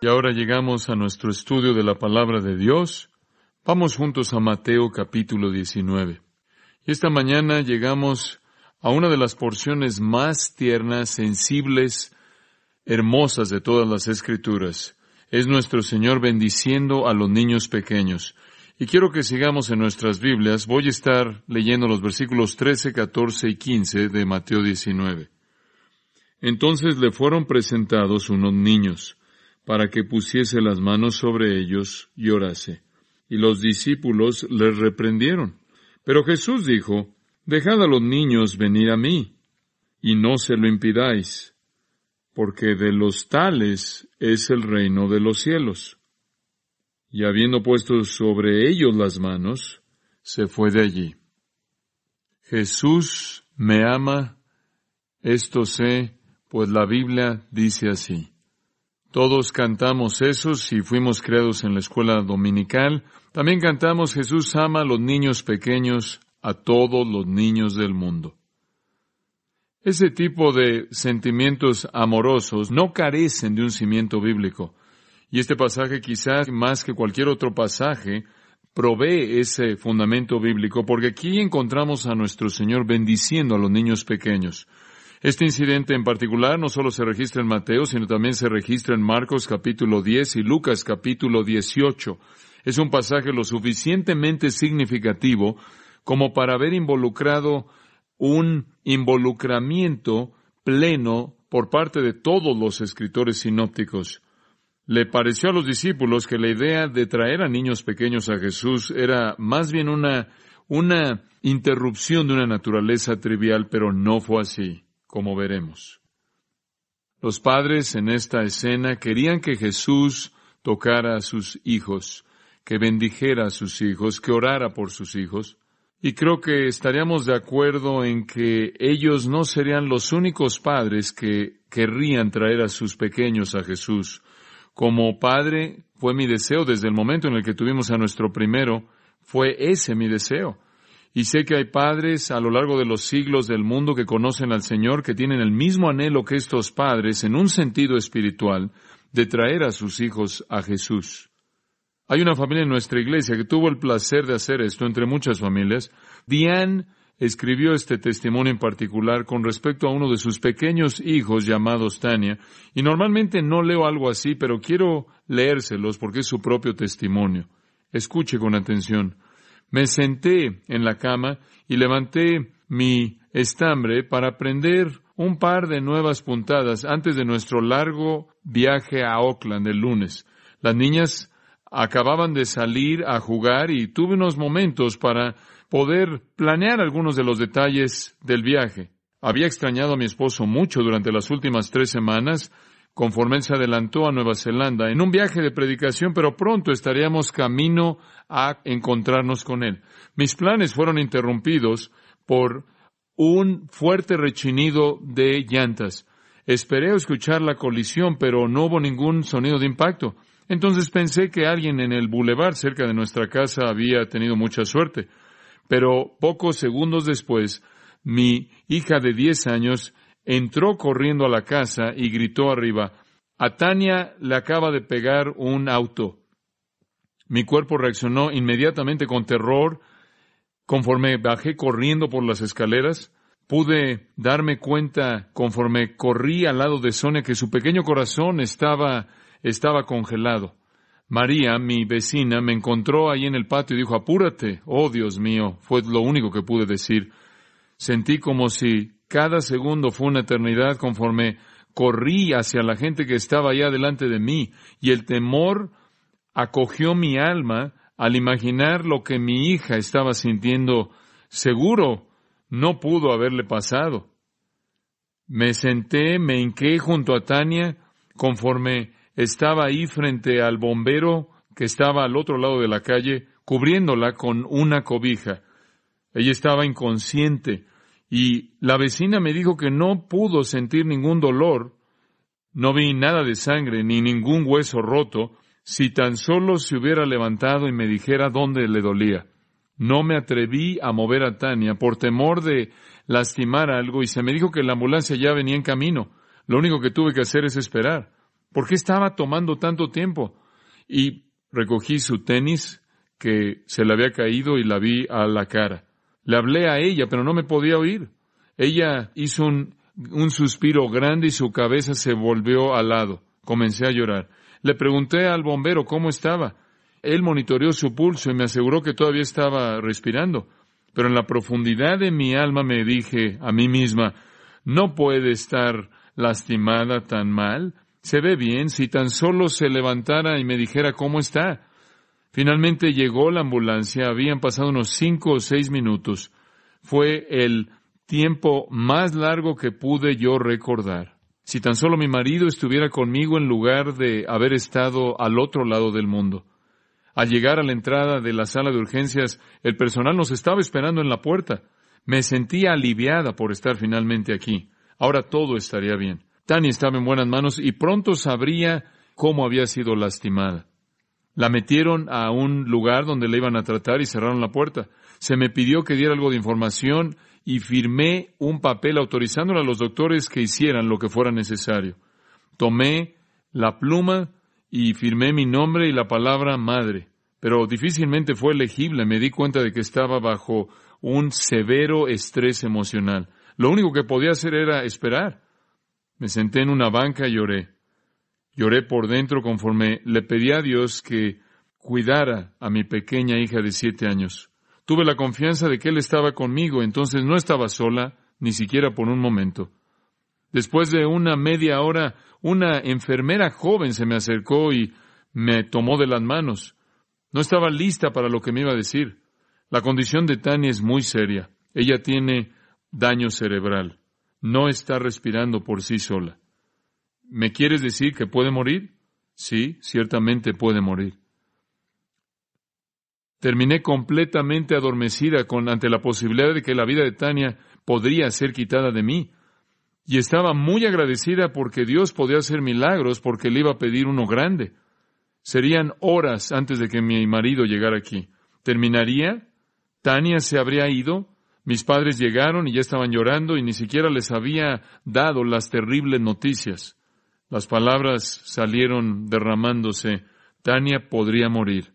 Y ahora llegamos a nuestro estudio de la palabra de Dios. Vamos juntos a Mateo capítulo 19. Y esta mañana llegamos a una de las porciones más tiernas, sensibles, hermosas de todas las escrituras. Es nuestro Señor bendiciendo a los niños pequeños. Y quiero que sigamos en nuestras Biblias. Voy a estar leyendo los versículos 13, 14 y 15 de Mateo 19. Entonces le fueron presentados unos niños para que pusiese las manos sobre ellos y orase. Y los discípulos les reprendieron. Pero Jesús dijo, Dejad a los niños venir a mí, y no se lo impidáis, porque de los tales es el reino de los cielos. Y habiendo puesto sobre ellos las manos, se fue de allí. Jesús me ama, esto sé, pues la Biblia dice así. Todos cantamos eso si fuimos creados en la escuela dominical. También cantamos Jesús ama a los niños pequeños, a todos los niños del mundo. Ese tipo de sentimientos amorosos no carecen de un cimiento bíblico. Y este pasaje quizás más que cualquier otro pasaje provee ese fundamento bíblico porque aquí encontramos a nuestro Señor bendiciendo a los niños pequeños. Este incidente en particular no solo se registra en Mateo, sino también se registra en Marcos capítulo 10 y Lucas capítulo 18. Es un pasaje lo suficientemente significativo como para haber involucrado un involucramiento pleno por parte de todos los escritores sinópticos. Le pareció a los discípulos que la idea de traer a niños pequeños a Jesús era más bien una, una interrupción de una naturaleza trivial, pero no fue así como veremos. Los padres en esta escena querían que Jesús tocara a sus hijos, que bendijera a sus hijos, que orara por sus hijos. Y creo que estaríamos de acuerdo en que ellos no serían los únicos padres que querrían traer a sus pequeños a Jesús. Como padre fue mi deseo desde el momento en el que tuvimos a nuestro primero, fue ese mi deseo. Y sé que hay padres a lo largo de los siglos del mundo que conocen al Señor, que tienen el mismo anhelo que estos padres, en un sentido espiritual, de traer a sus hijos a Jesús. Hay una familia en nuestra iglesia que tuvo el placer de hacer esto entre muchas familias. Diane escribió este testimonio en particular con respecto a uno de sus pequeños hijos llamados Tania, y normalmente no leo algo así, pero quiero leérselos porque es su propio testimonio. Escuche con atención. Me senté en la cama y levanté mi estambre para prender un par de nuevas puntadas antes de nuestro largo viaje a Oakland el lunes. Las niñas acababan de salir a jugar y tuve unos momentos para poder planear algunos de los detalles del viaje. Había extrañado a mi esposo mucho durante las últimas tres semanas, conforme se adelantó a Nueva Zelanda en un viaje de predicación, pero pronto estaríamos camino a encontrarnos con él. Mis planes fueron interrumpidos por un fuerte rechinido de llantas. Esperé escuchar la colisión, pero no hubo ningún sonido de impacto. Entonces pensé que alguien en el bulevar cerca de nuestra casa había tenido mucha suerte. Pero pocos segundos después, mi hija de diez años entró corriendo a la casa y gritó arriba, a Tania le acaba de pegar un auto. Mi cuerpo reaccionó inmediatamente con terror. Conforme bajé corriendo por las escaleras, pude darme cuenta, conforme corrí al lado de Sonia, que su pequeño corazón estaba, estaba congelado. María, mi vecina, me encontró ahí en el patio y dijo, apúrate. Oh, Dios mío, fue lo único que pude decir. Sentí como si cada segundo fue una eternidad conforme corrí hacia la gente que estaba allá delante de mí y el temor acogió mi alma al imaginar lo que mi hija estaba sintiendo. Seguro no pudo haberle pasado. Me senté, me hinqué junto a Tania conforme estaba ahí frente al bombero que estaba al otro lado de la calle, cubriéndola con una cobija. Ella estaba inconsciente y la vecina me dijo que no pudo sentir ningún dolor, no vi nada de sangre ni ningún hueso roto, si tan solo se hubiera levantado y me dijera dónde le dolía. No me atreví a mover a Tania por temor de lastimar algo y se me dijo que la ambulancia ya venía en camino. Lo único que tuve que hacer es esperar. ¿Por qué estaba tomando tanto tiempo? Y recogí su tenis que se le había caído y la vi a la cara. Le hablé a ella, pero no me podía oír. Ella hizo un, un suspiro grande y su cabeza se volvió al lado. Comencé a llorar. Le pregunté al bombero cómo estaba. Él monitoreó su pulso y me aseguró que todavía estaba respirando. Pero en la profundidad de mi alma me dije a mí misma, no puede estar lastimada tan mal. Se ve bien si tan solo se levantara y me dijera cómo está. Finalmente llegó la ambulancia, habían pasado unos cinco o seis minutos. Fue el tiempo más largo que pude yo recordar. Si tan solo mi marido estuviera conmigo en lugar de haber estado al otro lado del mundo. Al llegar a la entrada de la sala de urgencias, el personal nos estaba esperando en la puerta. Me sentía aliviada por estar finalmente aquí. Ahora todo estaría bien. Tania estaba en buenas manos y pronto sabría cómo había sido lastimada. La metieron a un lugar donde la iban a tratar y cerraron la puerta. Se me pidió que diera algo de información y firmé un papel autorizándole a los doctores que hicieran lo que fuera necesario. Tomé la pluma y firmé mi nombre y la palabra madre, pero difícilmente fue legible. Me di cuenta de que estaba bajo un severo estrés emocional. Lo único que podía hacer era esperar. Me senté en una banca y lloré. Lloré por dentro conforme le pedí a Dios que cuidara a mi pequeña hija de siete años. Tuve la confianza de que Él estaba conmigo, entonces no estaba sola, ni siquiera por un momento. Después de una media hora una enfermera joven se me acercó y me tomó de las manos. No estaba lista para lo que me iba a decir. La condición de Tania es muy seria. Ella tiene daño cerebral. No está respirando por sí sola. ¿Me quieres decir que puede morir? Sí, ciertamente puede morir. Terminé completamente adormecida con ante la posibilidad de que la vida de Tania podría ser quitada de mí y estaba muy agradecida porque Dios podía hacer milagros porque le iba a pedir uno grande. Serían horas antes de que mi marido llegara aquí. Terminaría, Tania se habría ido, mis padres llegaron y ya estaban llorando y ni siquiera les había dado las terribles noticias. Las palabras salieron derramándose. Tania podría morir.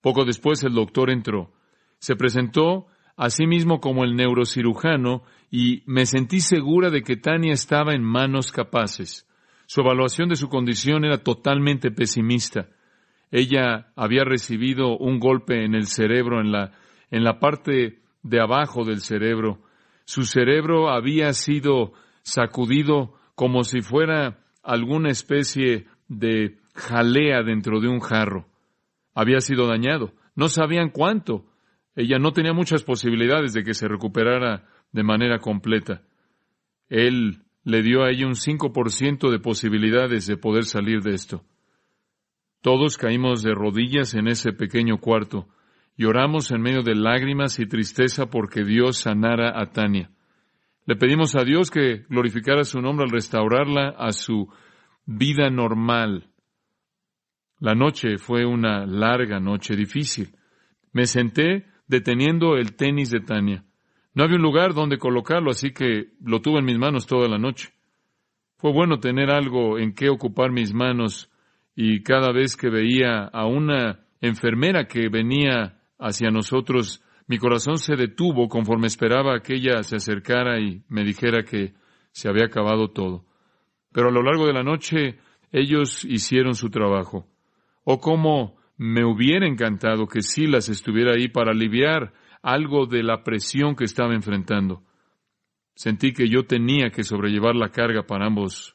Poco después el doctor entró. Se presentó a sí mismo como el neurocirujano y me sentí segura de que Tania estaba en manos capaces. Su evaluación de su condición era totalmente pesimista. Ella había recibido un golpe en el cerebro, en la, en la parte de abajo del cerebro. Su cerebro había sido sacudido como si fuera alguna especie de jalea dentro de un jarro. Había sido dañado. No sabían cuánto. Ella no tenía muchas posibilidades de que se recuperara de manera completa. Él le dio a ella un 5% de posibilidades de poder salir de esto. Todos caímos de rodillas en ese pequeño cuarto y oramos en medio de lágrimas y tristeza porque Dios sanara a Tania. Le pedimos a Dios que glorificara su nombre al restaurarla a su vida normal. La noche fue una larga noche difícil. Me senté deteniendo el tenis de Tania. No había un lugar donde colocarlo, así que lo tuve en mis manos toda la noche. Fue bueno tener algo en que ocupar mis manos y cada vez que veía a una enfermera que venía hacia nosotros, mi corazón se detuvo conforme esperaba que ella se acercara y me dijera que se había acabado todo. Pero a lo largo de la noche ellos hicieron su trabajo. O oh, cómo me hubiera encantado que Silas estuviera ahí para aliviar algo de la presión que estaba enfrentando. Sentí que yo tenía que sobrellevar la carga para ambos.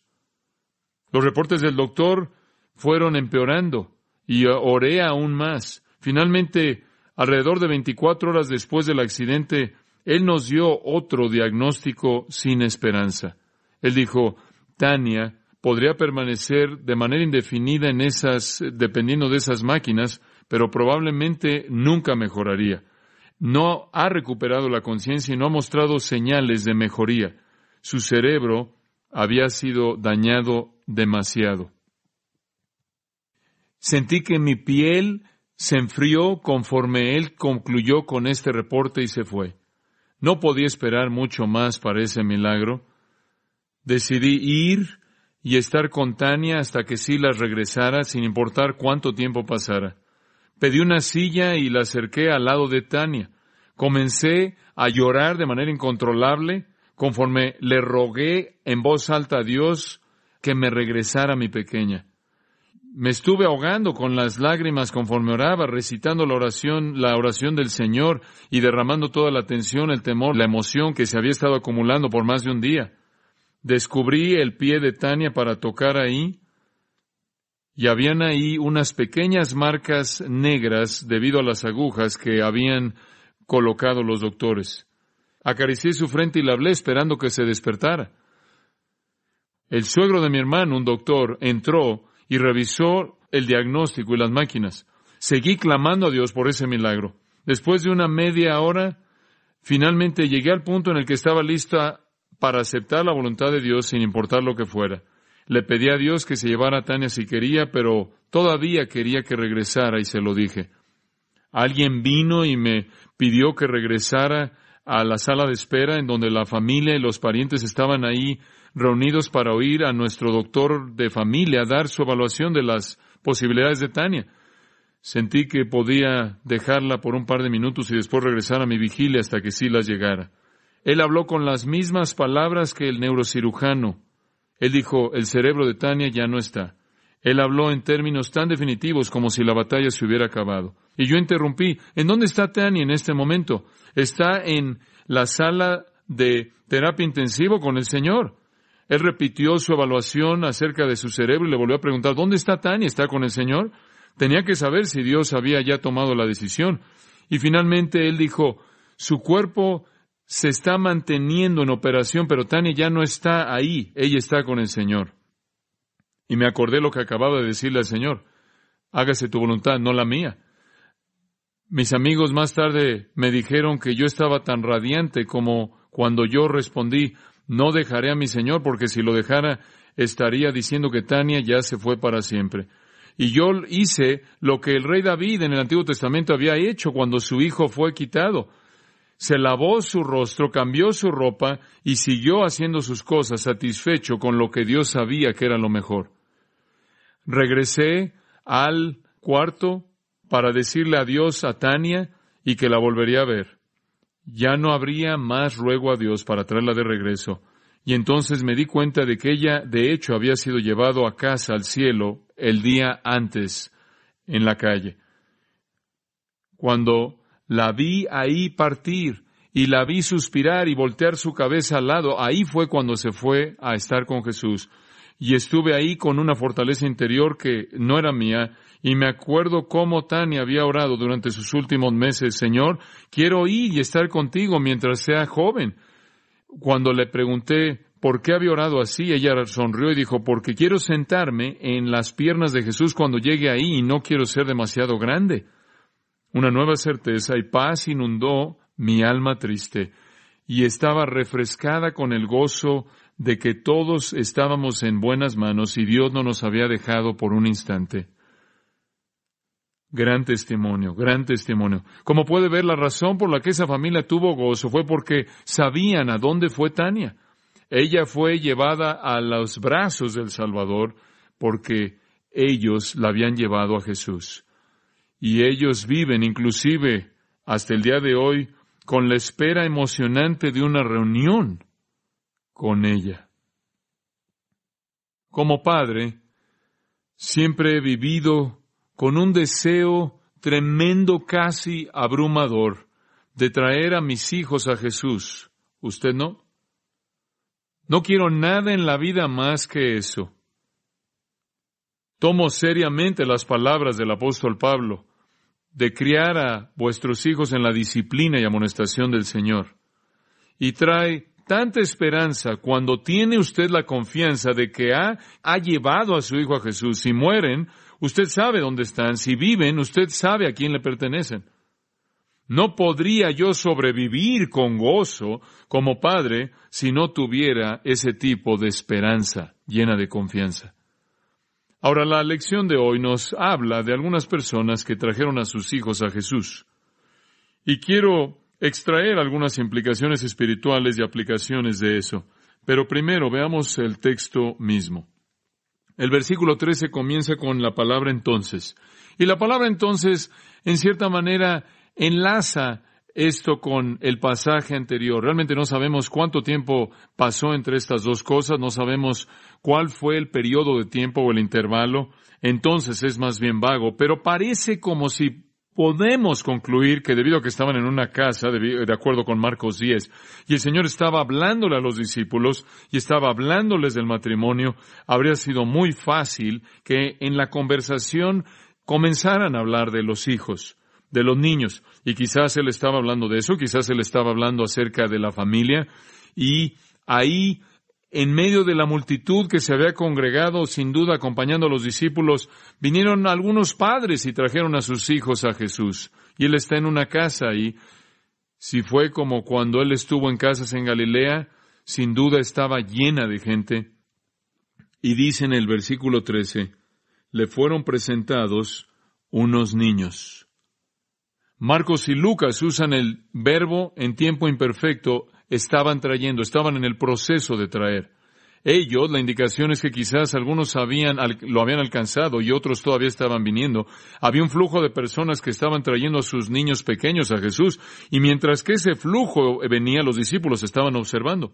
Los reportes del doctor fueron empeorando y oré aún más. Finalmente, alrededor de 24 horas después del accidente, él nos dio otro diagnóstico sin esperanza. Él dijo, Tania podría permanecer de manera indefinida en esas, dependiendo de esas máquinas, pero probablemente nunca mejoraría. No ha recuperado la conciencia y no ha mostrado señales de mejoría. Su cerebro había sido dañado demasiado. Sentí que mi piel se enfrió conforme él concluyó con este reporte y se fue. No podía esperar mucho más para ese milagro. Decidí ir y estar con Tania hasta que Silas regresara, sin importar cuánto tiempo pasara. Pedí una silla y la acerqué al lado de Tania. Comencé a llorar de manera incontrolable conforme le rogué en voz alta a Dios que me regresara mi pequeña. Me estuve ahogando con las lágrimas conforme oraba, recitando la oración, la oración del Señor y derramando toda la tensión, el temor, la emoción que se había estado acumulando por más de un día. Descubrí el pie de Tania para tocar ahí y habían ahí unas pequeñas marcas negras debido a las agujas que habían colocado los doctores. Acaricié su frente y la hablé esperando que se despertara. El suegro de mi hermano, un doctor, entró y revisó el diagnóstico y las máquinas. Seguí clamando a Dios por ese milagro. Después de una media hora, finalmente llegué al punto en el que estaba lista para aceptar la voluntad de Dios sin importar lo que fuera. Le pedí a Dios que se llevara a Tania si quería, pero todavía quería que regresara y se lo dije. Alguien vino y me pidió que regresara a la sala de espera en donde la familia y los parientes estaban ahí reunidos para oír a nuestro doctor de familia dar su evaluación de las posibilidades de Tania. Sentí que podía dejarla por un par de minutos y después regresar a mi vigilia hasta que Silas llegara. Él habló con las mismas palabras que el neurocirujano. Él dijo, el cerebro de Tania ya no está. Él habló en términos tan definitivos como si la batalla se hubiera acabado. Y yo interrumpí, ¿en dónde está Tania en este momento? Está en la sala de terapia intensivo con el Señor. Él repitió su evaluación acerca de su cerebro y le volvió a preguntar, ¿dónde está Tania? ¿Está con el Señor? Tenía que saber si Dios había ya tomado la decisión. Y finalmente él dijo, su cuerpo se está manteniendo en operación, pero Tania ya no está ahí, ella está con el Señor. Y me acordé lo que acababa de decirle al Señor, hágase tu voluntad, no la mía. Mis amigos más tarde me dijeron que yo estaba tan radiante como cuando yo respondí, no dejaré a mi Señor, porque si lo dejara, estaría diciendo que Tania ya se fue para siempre. Y yo hice lo que el rey David en el Antiguo Testamento había hecho cuando su hijo fue quitado. Se lavó su rostro, cambió su ropa y siguió haciendo sus cosas satisfecho con lo que Dios sabía que era lo mejor. Regresé al cuarto para decirle adiós a Tania y que la volvería a ver ya no habría más ruego a Dios para traerla de regreso. Y entonces me di cuenta de que ella, de hecho, había sido llevado a casa al cielo el día antes en la calle. Cuando la vi ahí partir y la vi suspirar y voltear su cabeza al lado, ahí fue cuando se fue a estar con Jesús. Y estuve ahí con una fortaleza interior que no era mía, y me acuerdo cómo Tania había orado durante sus últimos meses, Señor, quiero ir y estar contigo mientras sea joven. Cuando le pregunté por qué había orado así, ella sonrió y dijo, porque quiero sentarme en las piernas de Jesús cuando llegue ahí y no quiero ser demasiado grande. Una nueva certeza y paz inundó mi alma triste y estaba refrescada con el gozo de que todos estábamos en buenas manos y Dios no nos había dejado por un instante. Gran testimonio, gran testimonio. Como puede ver, la razón por la que esa familia tuvo gozo fue porque sabían a dónde fue Tania. Ella fue llevada a los brazos del Salvador porque ellos la habían llevado a Jesús. Y ellos viven inclusive hasta el día de hoy con la espera emocionante de una reunión con ella. Como padre, siempre he vivido con un deseo tremendo, casi abrumador, de traer a mis hijos a Jesús. ¿Usted no? No quiero nada en la vida más que eso. Tomo seriamente las palabras del apóstol Pablo de criar a vuestros hijos en la disciplina y amonestación del Señor. Y trae tanta esperanza cuando tiene usted la confianza de que ha, llevado a su hijo a Jesús. Si mueren, usted sabe dónde están. Si viven, usted sabe a quién le pertenecen. No podría yo sobrevivir con gozo como padre si no tuviera ese tipo de esperanza llena de confianza. Ahora, la lección de hoy nos habla de algunas personas que trajeron a sus hijos a Jesús. Y quiero extraer algunas implicaciones espirituales y aplicaciones de eso. Pero primero veamos el texto mismo. El versículo 13 comienza con la palabra entonces. Y la palabra entonces, en cierta manera, enlaza esto con el pasaje anterior. Realmente no sabemos cuánto tiempo pasó entre estas dos cosas, no sabemos cuál fue el periodo de tiempo o el intervalo, entonces es más bien vago, pero parece como si podemos concluir que debido a que estaban en una casa, de acuerdo con Marcos 10, y el Señor estaba hablándole a los discípulos y estaba hablándoles del matrimonio, habría sido muy fácil que en la conversación comenzaran a hablar de los hijos de los niños. Y quizás él estaba hablando de eso, quizás él estaba hablando acerca de la familia. Y ahí, en medio de la multitud que se había congregado, sin duda acompañando a los discípulos, vinieron algunos padres y trajeron a sus hijos a Jesús. Y él está en una casa y si fue como cuando él estuvo en casas en Galilea, sin duda estaba llena de gente. Y dice en el versículo 13, le fueron presentados unos niños. Marcos y Lucas usan el verbo en tiempo imperfecto, estaban trayendo, estaban en el proceso de traer. Ellos, la indicación es que quizás algunos habían, lo habían alcanzado y otros todavía estaban viniendo. Había un flujo de personas que estaban trayendo a sus niños pequeños a Jesús y mientras que ese flujo venía, los discípulos estaban observando.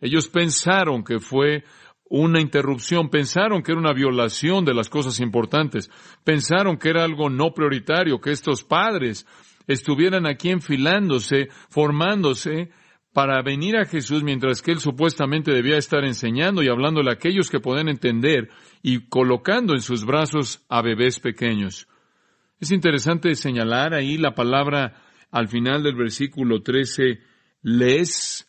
Ellos pensaron que fue una interrupción, pensaron que era una violación de las cosas importantes, pensaron que era algo no prioritario, que estos padres estuvieran aquí enfilándose, formándose, para venir a Jesús mientras que él supuestamente debía estar enseñando y hablándole a aquellos que pueden entender y colocando en sus brazos a bebés pequeños. Es interesante señalar ahí la palabra al final del versículo 13, les,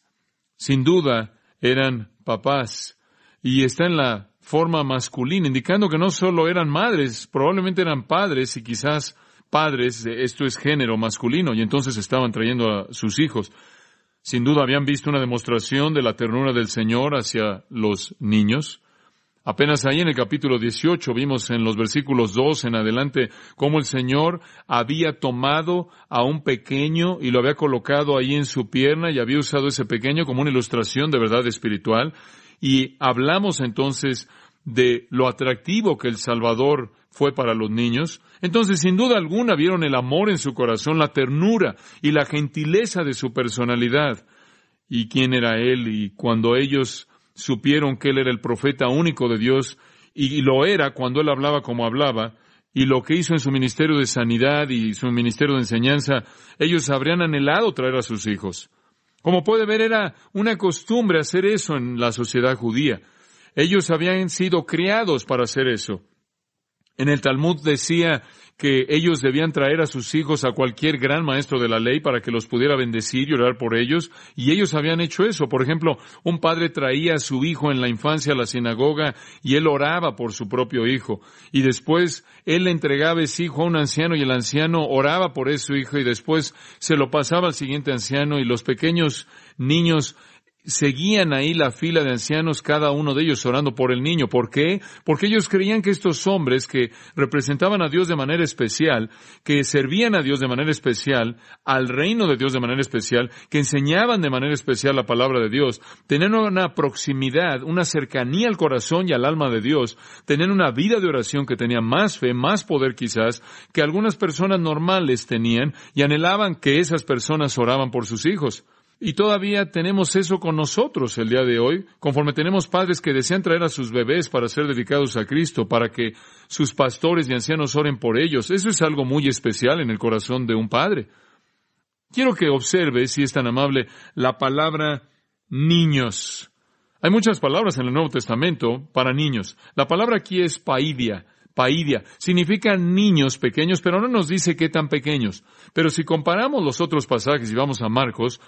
sin duda, eran papás y está en la forma masculina, indicando que no solo eran madres, probablemente eran padres y quizás padres, esto es género masculino, y entonces estaban trayendo a sus hijos. Sin duda habían visto una demostración de la ternura del Señor hacia los niños. Apenas ahí en el capítulo 18 vimos en los versículos 2 en adelante cómo el Señor había tomado a un pequeño y lo había colocado ahí en su pierna y había usado ese pequeño como una ilustración de verdad espiritual. Y hablamos entonces de lo atractivo que el Salvador fue para los niños. Entonces, sin duda alguna, vieron el amor en su corazón, la ternura y la gentileza de su personalidad. Y quién era Él. Y cuando ellos supieron que Él era el profeta único de Dios, y lo era cuando Él hablaba como hablaba, y lo que hizo en su ministerio de sanidad y su ministerio de enseñanza, ellos habrían anhelado traer a sus hijos. Como puede ver, era una costumbre hacer eso en la sociedad judía. Ellos habían sido criados para hacer eso. En el Talmud decía que ellos debían traer a sus hijos a cualquier gran maestro de la ley para que los pudiera bendecir y orar por ellos, y ellos habían hecho eso. Por ejemplo, un padre traía a su hijo en la infancia a la sinagoga y él oraba por su propio hijo, y después él le entregaba ese hijo a un anciano y el anciano oraba por ese hijo y después se lo pasaba al siguiente anciano y los pequeños niños seguían ahí la fila de ancianos, cada uno de ellos orando por el niño. ¿Por qué? Porque ellos creían que estos hombres que representaban a Dios de manera especial, que servían a Dios de manera especial, al reino de Dios de manera especial, que enseñaban de manera especial la palabra de Dios, tenían una proximidad, una cercanía al corazón y al alma de Dios, tenían una vida de oración que tenía más fe, más poder quizás, que algunas personas normales tenían y anhelaban que esas personas oraban por sus hijos. Y todavía tenemos eso con nosotros el día de hoy, conforme tenemos padres que desean traer a sus bebés para ser dedicados a Cristo, para que sus pastores y ancianos oren por ellos. Eso es algo muy especial en el corazón de un padre. Quiero que observe, si es tan amable, la palabra niños. Hay muchas palabras en el Nuevo Testamento para niños. La palabra aquí es paidia. Paidia significa niños pequeños, pero no nos dice qué tan pequeños. Pero si comparamos los otros pasajes y vamos a Marcos,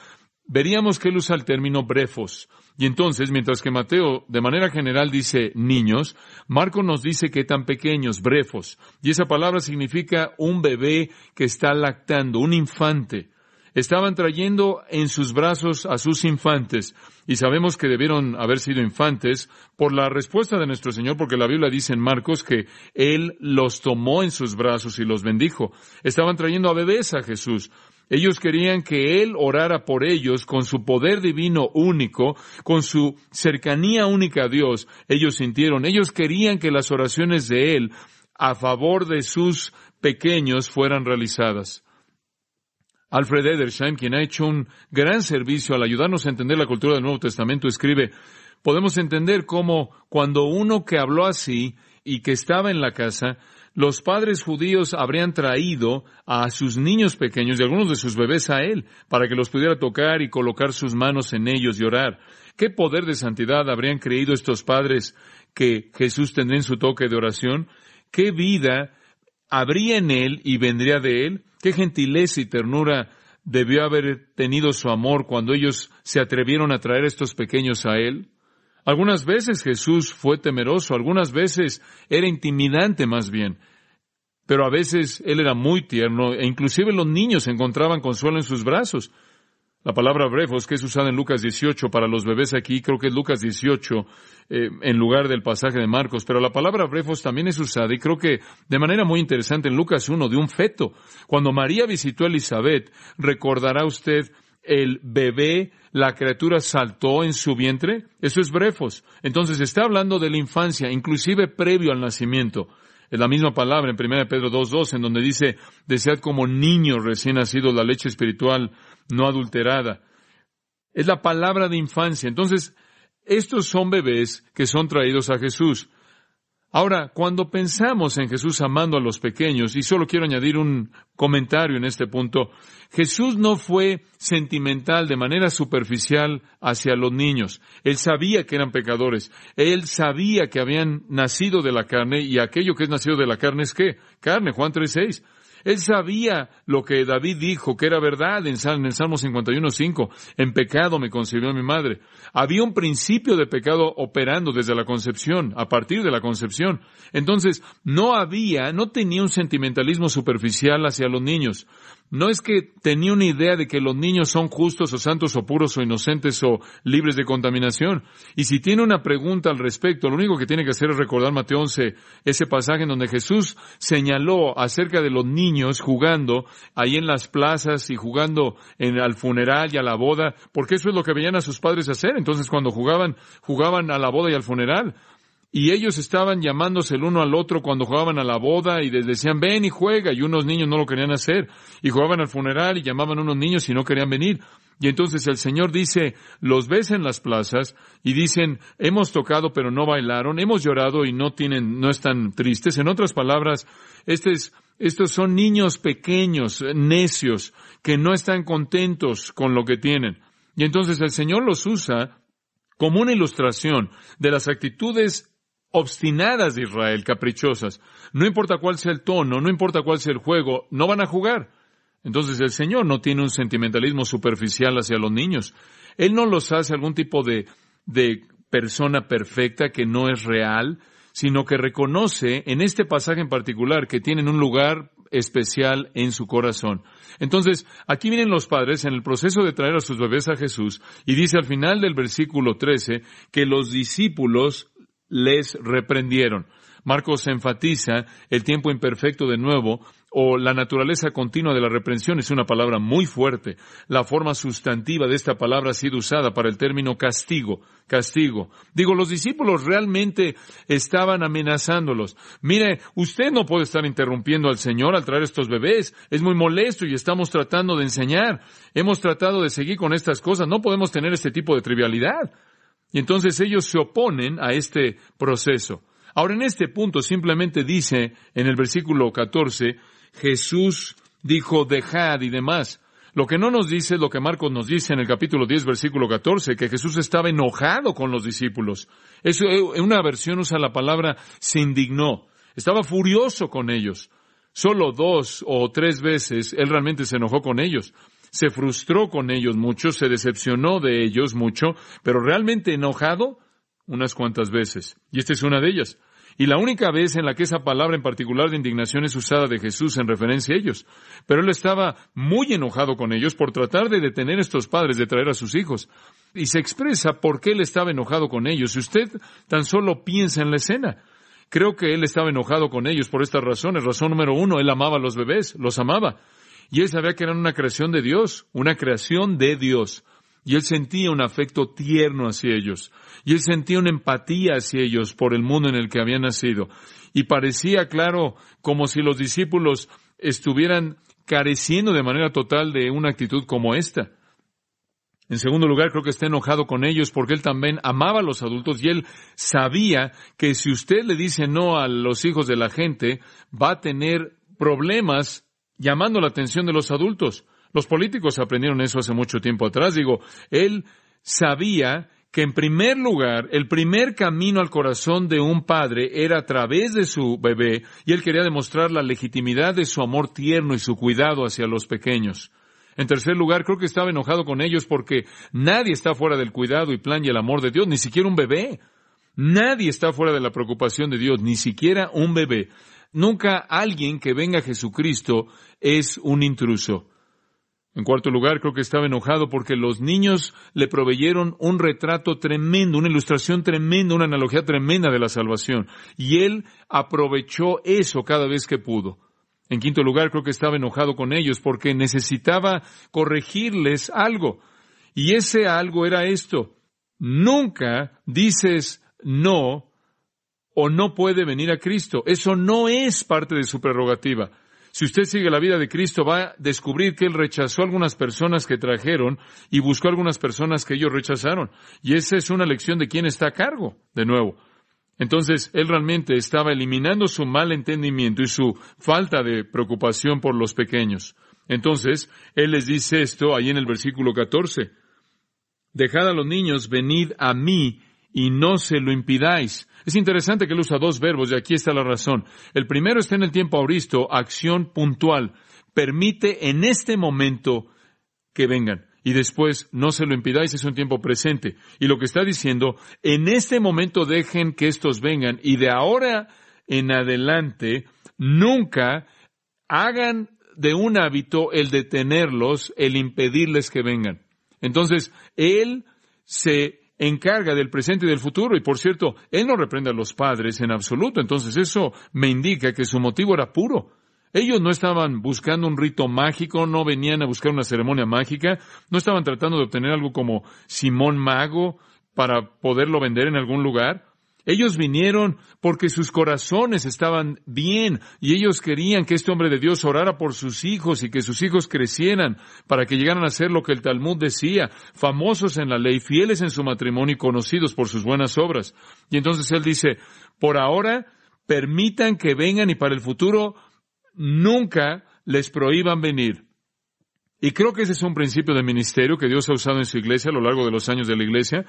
veríamos que él usa el término brefos. Y entonces, mientras que Mateo de manera general dice niños, Marco nos dice que tan pequeños, brefos. Y esa palabra significa un bebé que está lactando, un infante. Estaban trayendo en sus brazos a sus infantes. Y sabemos que debieron haber sido infantes por la respuesta de nuestro Señor, porque la Biblia dice en Marcos que Él los tomó en sus brazos y los bendijo. Estaban trayendo a bebés a Jesús. Ellos querían que Él orara por ellos con su poder divino único, con su cercanía única a Dios. Ellos sintieron, ellos querían que las oraciones de Él a favor de sus pequeños fueran realizadas. Alfred Edersheim, quien ha hecho un gran servicio al ayudarnos a entender la cultura del Nuevo Testamento, escribe, podemos entender cómo cuando uno que habló así y que estaba en la casa los padres judíos habrían traído a sus niños pequeños y algunos de sus bebés a él para que los pudiera tocar y colocar sus manos en ellos y orar. ¿Qué poder de santidad habrían creído estos padres que Jesús tendría en su toque de oración? ¿Qué vida habría en él y vendría de él? ¿Qué gentileza y ternura debió haber tenido su amor cuando ellos se atrevieron a traer estos pequeños a él? Algunas veces Jesús fue temeroso, algunas veces era intimidante más bien, pero a veces Él era muy tierno e inclusive los niños encontraban consuelo en sus brazos. La palabra brefos, que es usada en Lucas 18 para los bebés aquí, creo que es Lucas 18 eh, en lugar del pasaje de Marcos, pero la palabra brefos también es usada y creo que de manera muy interesante en Lucas 1 de un feto. Cuando María visitó a Elizabeth, recordará usted el bebé, la criatura saltó en su vientre? Eso es brefos. Entonces está hablando de la infancia, inclusive previo al nacimiento. Es la misma palabra en 1 Pedro 2.2, en donde dice, desead como niños recién nacidos la leche espiritual no adulterada. Es la palabra de infancia. Entonces, estos son bebés que son traídos a Jesús. Ahora, cuando pensamos en Jesús amando a los pequeños, y solo quiero añadir un comentario en este punto, Jesús no fue sentimental de manera superficial hacia los niños. Él sabía que eran pecadores. Él sabía que habían nacido de la carne y aquello que es nacido de la carne es qué? Carne, Juan 3.6. Él sabía lo que David dijo, que era verdad en el Salmo 51.5. En pecado me concibió mi madre. Había un principio de pecado operando desde la concepción, a partir de la concepción. Entonces, no había, no tenía un sentimentalismo superficial hacia los niños. No es que tenía una idea de que los niños son justos o santos o puros o inocentes o libres de contaminación. Y si tiene una pregunta al respecto, lo único que tiene que hacer es recordar Mateo 11, ese pasaje en donde Jesús señaló acerca de los niños jugando ahí en las plazas y jugando en, al funeral y a la boda, porque eso es lo que veían a sus padres hacer. Entonces cuando jugaban, jugaban a la boda y al funeral. Y ellos estaban llamándose el uno al otro cuando jugaban a la boda y les decían, ven y juega, y unos niños no lo querían hacer. Y jugaban al funeral y llamaban a unos niños y no querían venir. Y entonces el Señor dice, los ves en las plazas y dicen, hemos tocado pero no bailaron, hemos llorado y no tienen, no están tristes. En otras palabras, estos, estos son niños pequeños, necios, que no están contentos con lo que tienen. Y entonces el Señor los usa como una ilustración de las actitudes obstinadas de Israel, caprichosas. No importa cuál sea el tono, no importa cuál sea el juego, no van a jugar. Entonces el Señor no tiene un sentimentalismo superficial hacia los niños. Él no los hace algún tipo de, de persona perfecta que no es real, sino que reconoce en este pasaje en particular que tienen un lugar especial en su corazón. Entonces, aquí vienen los padres en el proceso de traer a sus bebés a Jesús y dice al final del versículo 13 que los discípulos les reprendieron. Marcos enfatiza el tiempo imperfecto de nuevo o la naturaleza continua de la reprensión es una palabra muy fuerte. La forma sustantiva de esta palabra ha sido usada para el término castigo, castigo. Digo, los discípulos realmente estaban amenazándolos. Mire, usted no puede estar interrumpiendo al Señor al traer estos bebés. Es muy molesto y estamos tratando de enseñar. Hemos tratado de seguir con estas cosas. No podemos tener este tipo de trivialidad. Y entonces ellos se oponen a este proceso. Ahora en este punto simplemente dice en el versículo 14, Jesús dijo, dejad y demás. Lo que no nos dice es lo que Marcos nos dice en el capítulo 10, versículo 14, que Jesús estaba enojado con los discípulos. Eso, en eh, una versión usa la palabra se indignó. Estaba furioso con ellos. Solo dos o tres veces él realmente se enojó con ellos. Se frustró con ellos mucho, se decepcionó de ellos mucho, pero realmente enojado unas cuantas veces. Y esta es una de ellas. Y la única vez en la que esa palabra en particular de indignación es usada de Jesús en referencia a ellos. Pero él estaba muy enojado con ellos por tratar de detener a estos padres de traer a sus hijos. Y se expresa por qué él estaba enojado con ellos. Si usted tan solo piensa en la escena. Creo que él estaba enojado con ellos por estas razones. Razón número uno, él amaba a los bebés, los amaba. Y él sabía que eran una creación de Dios, una creación de Dios. Y él sentía un afecto tierno hacia ellos. Y él sentía una empatía hacia ellos por el mundo en el que habían nacido. Y parecía claro como si los discípulos estuvieran careciendo de manera total de una actitud como esta. En segundo lugar, creo que está enojado con ellos porque él también amaba a los adultos y él sabía que si usted le dice no a los hijos de la gente, va a tener problemas llamando la atención de los adultos. Los políticos aprendieron eso hace mucho tiempo atrás. Digo, él sabía que en primer lugar, el primer camino al corazón de un padre era a través de su bebé, y él quería demostrar la legitimidad de su amor tierno y su cuidado hacia los pequeños. En tercer lugar, creo que estaba enojado con ellos porque nadie está fuera del cuidado y plan y el amor de Dios, ni siquiera un bebé. Nadie está fuera de la preocupación de Dios, ni siquiera un bebé. Nunca alguien que venga a Jesucristo es un intruso. En cuarto lugar, creo que estaba enojado porque los niños le proveyeron un retrato tremendo, una ilustración tremenda, una analogía tremenda de la salvación. Y él aprovechó eso cada vez que pudo. En quinto lugar, creo que estaba enojado con ellos porque necesitaba corregirles algo. Y ese algo era esto. Nunca dices no o no puede venir a Cristo. Eso no es parte de su prerrogativa. Si usted sigue la vida de Cristo, va a descubrir que Él rechazó a algunas personas que trajeron y buscó a algunas personas que ellos rechazaron. Y esa es una lección de quién está a cargo, de nuevo. Entonces, Él realmente estaba eliminando su mal entendimiento y su falta de preocupación por los pequeños. Entonces, Él les dice esto ahí en el versículo 14. Dejad a los niños, venid a mí y no se lo impidáis es interesante que él usa dos verbos y aquí está la razón. El primero está en el tiempo auristo, acción puntual. Permite en este momento que vengan. Y después, no se lo impidáis, es un tiempo presente. Y lo que está diciendo, en este momento dejen que estos vengan y de ahora en adelante, nunca hagan de un hábito el detenerlos, el impedirles que vengan. Entonces, él se encarga del presente y del futuro. Y por cierto, él no reprende a los padres en absoluto. Entonces eso me indica que su motivo era puro. Ellos no estaban buscando un rito mágico, no venían a buscar una ceremonia mágica, no estaban tratando de obtener algo como Simón Mago para poderlo vender en algún lugar. Ellos vinieron porque sus corazones estaban bien y ellos querían que este hombre de Dios orara por sus hijos y que sus hijos crecieran para que llegaran a ser lo que el Talmud decía, famosos en la ley, fieles en su matrimonio y conocidos por sus buenas obras. Y entonces él dice, por ahora permitan que vengan y para el futuro nunca les prohíban venir. Y creo que ese es un principio de ministerio que Dios ha usado en su iglesia a lo largo de los años de la iglesia.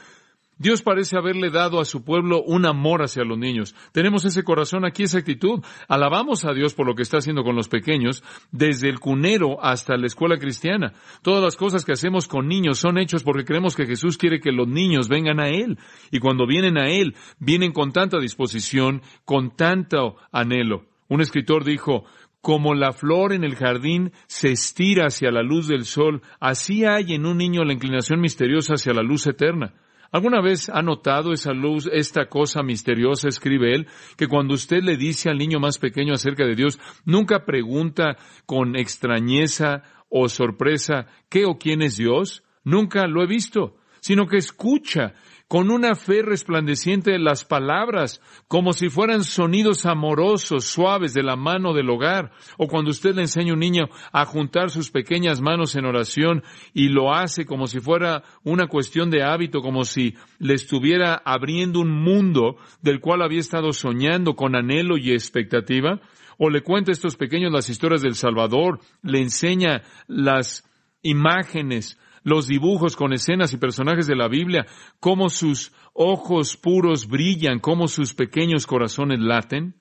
Dios parece haberle dado a su pueblo un amor hacia los niños. Tenemos ese corazón aquí, esa actitud. Alabamos a Dios por lo que está haciendo con los pequeños, desde el cunero hasta la escuela cristiana. Todas las cosas que hacemos con niños son hechos porque creemos que Jesús quiere que los niños vengan a Él. Y cuando vienen a Él, vienen con tanta disposición, con tanto anhelo. Un escritor dijo, Como la flor en el jardín se estira hacia la luz del sol, así hay en un niño la inclinación misteriosa hacia la luz eterna. ¿Alguna vez ha notado esa luz, esta cosa misteriosa, escribe él, que cuando usted le dice al niño más pequeño acerca de Dios, nunca pregunta con extrañeza o sorpresa qué o quién es Dios? Nunca lo he visto, sino que escucha con una fe resplandeciente las palabras, como si fueran sonidos amorosos, suaves de la mano del hogar, o cuando usted le enseña a un niño a juntar sus pequeñas manos en oración y lo hace como si fuera una cuestión de hábito, como si le estuviera abriendo un mundo del cual había estado soñando con anhelo y expectativa, o le cuenta a estos pequeños las historias del Salvador, le enseña las imágenes, los dibujos con escenas y personajes de la Biblia, cómo sus ojos puros brillan, cómo sus pequeños corazones laten?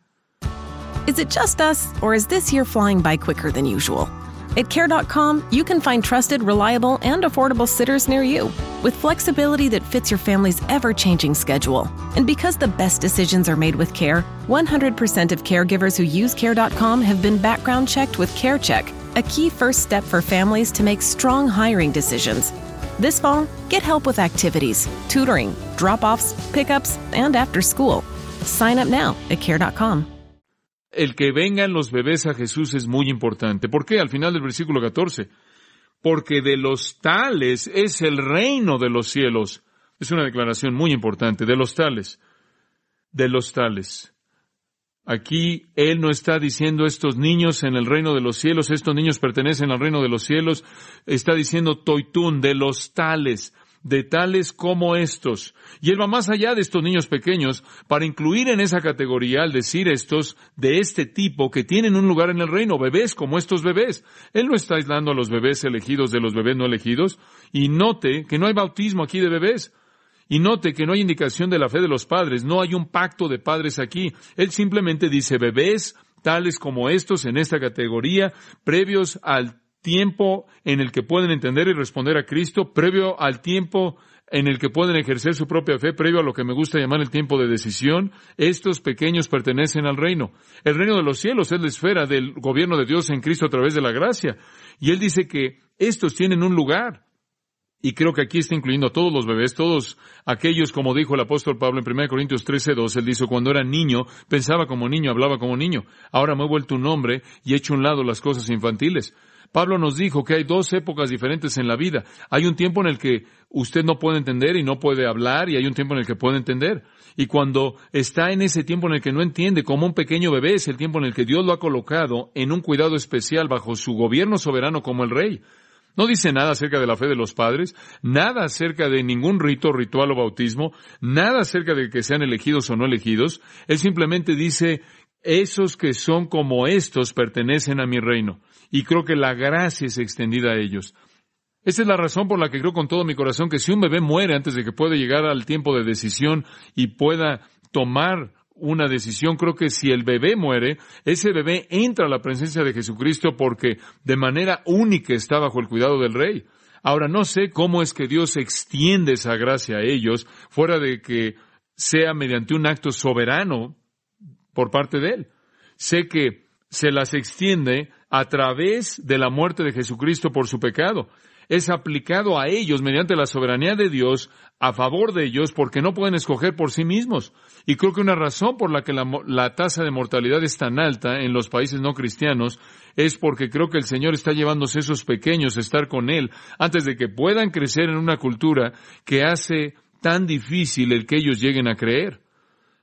Is it just us, or is this year flying by quicker than usual? At Care.com, you can find trusted, reliable, and affordable sitters near you with flexibility that fits your family's ever changing schedule. And because the best decisions are made with care, 100% of caregivers who use Care.com have been background checked with CareCheck a key first step for families to make strong hiring decisions. This fall, get help with activities, tutoring, drop offs, pickups, and after school. Sign up now at care.com. El que vengan los bebés a Jesús es muy importante. ¿Por qué? Al final del versículo 14. Porque de los tales es el reino de los cielos. Es una declaración muy importante. De los tales. De los tales. Aquí Él no está diciendo estos niños en el reino de los cielos, estos niños pertenecen al reino de los cielos, está diciendo toitún, de los tales, de tales como estos. Y Él va más allá de estos niños pequeños para incluir en esa categoría, al decir estos, de este tipo que tienen un lugar en el reino, bebés como estos bebés. Él no está aislando a los bebés elegidos de los bebés no elegidos. Y note que no hay bautismo aquí de bebés. Y note que no hay indicación de la fe de los padres, no hay un pacto de padres aquí. Él simplemente dice bebés tales como estos en esta categoría, previos al tiempo en el que pueden entender y responder a Cristo, previo al tiempo en el que pueden ejercer su propia fe, previo a lo que me gusta llamar el tiempo de decisión, estos pequeños pertenecen al reino. El reino de los cielos es la esfera del gobierno de Dios en Cristo a través de la gracia. Y él dice que estos tienen un lugar. Y creo que aquí está incluyendo a todos los bebés, todos aquellos, como dijo el apóstol Pablo en 1 Corintios 13, 2, él dice, cuando era niño, pensaba como niño, hablaba como niño. Ahora me he vuelto un hombre y he hecho un lado las cosas infantiles. Pablo nos dijo que hay dos épocas diferentes en la vida. Hay un tiempo en el que usted no puede entender y no puede hablar y hay un tiempo en el que puede entender. Y cuando está en ese tiempo en el que no entiende, como un pequeño bebé, es el tiempo en el que Dios lo ha colocado en un cuidado especial bajo su gobierno soberano como el rey. No dice nada acerca de la fe de los padres, nada acerca de ningún rito, ritual o bautismo, nada acerca de que sean elegidos o no elegidos. Él simplemente dice, esos que son como estos pertenecen a mi reino. Y creo que la gracia es extendida a ellos. Esta es la razón por la que creo con todo mi corazón que si un bebé muere antes de que pueda llegar al tiempo de decisión y pueda tomar una decisión. Creo que si el bebé muere, ese bebé entra a la presencia de Jesucristo porque de manera única está bajo el cuidado del rey. Ahora no sé cómo es que Dios extiende esa gracia a ellos fuera de que sea mediante un acto soberano por parte de Él. Sé que se las extiende a través de la muerte de Jesucristo por su pecado es aplicado a ellos mediante la soberanía de Dios a favor de ellos porque no pueden escoger por sí mismos. Y creo que una razón por la que la, tasa de mortalidad es tan alta en los países no cristianos es porque creo que el Señor está llevándose esos pequeños a estar con Él antes de que puedan crecer en una cultura que hace tan difícil el que ellos lleguen a creer.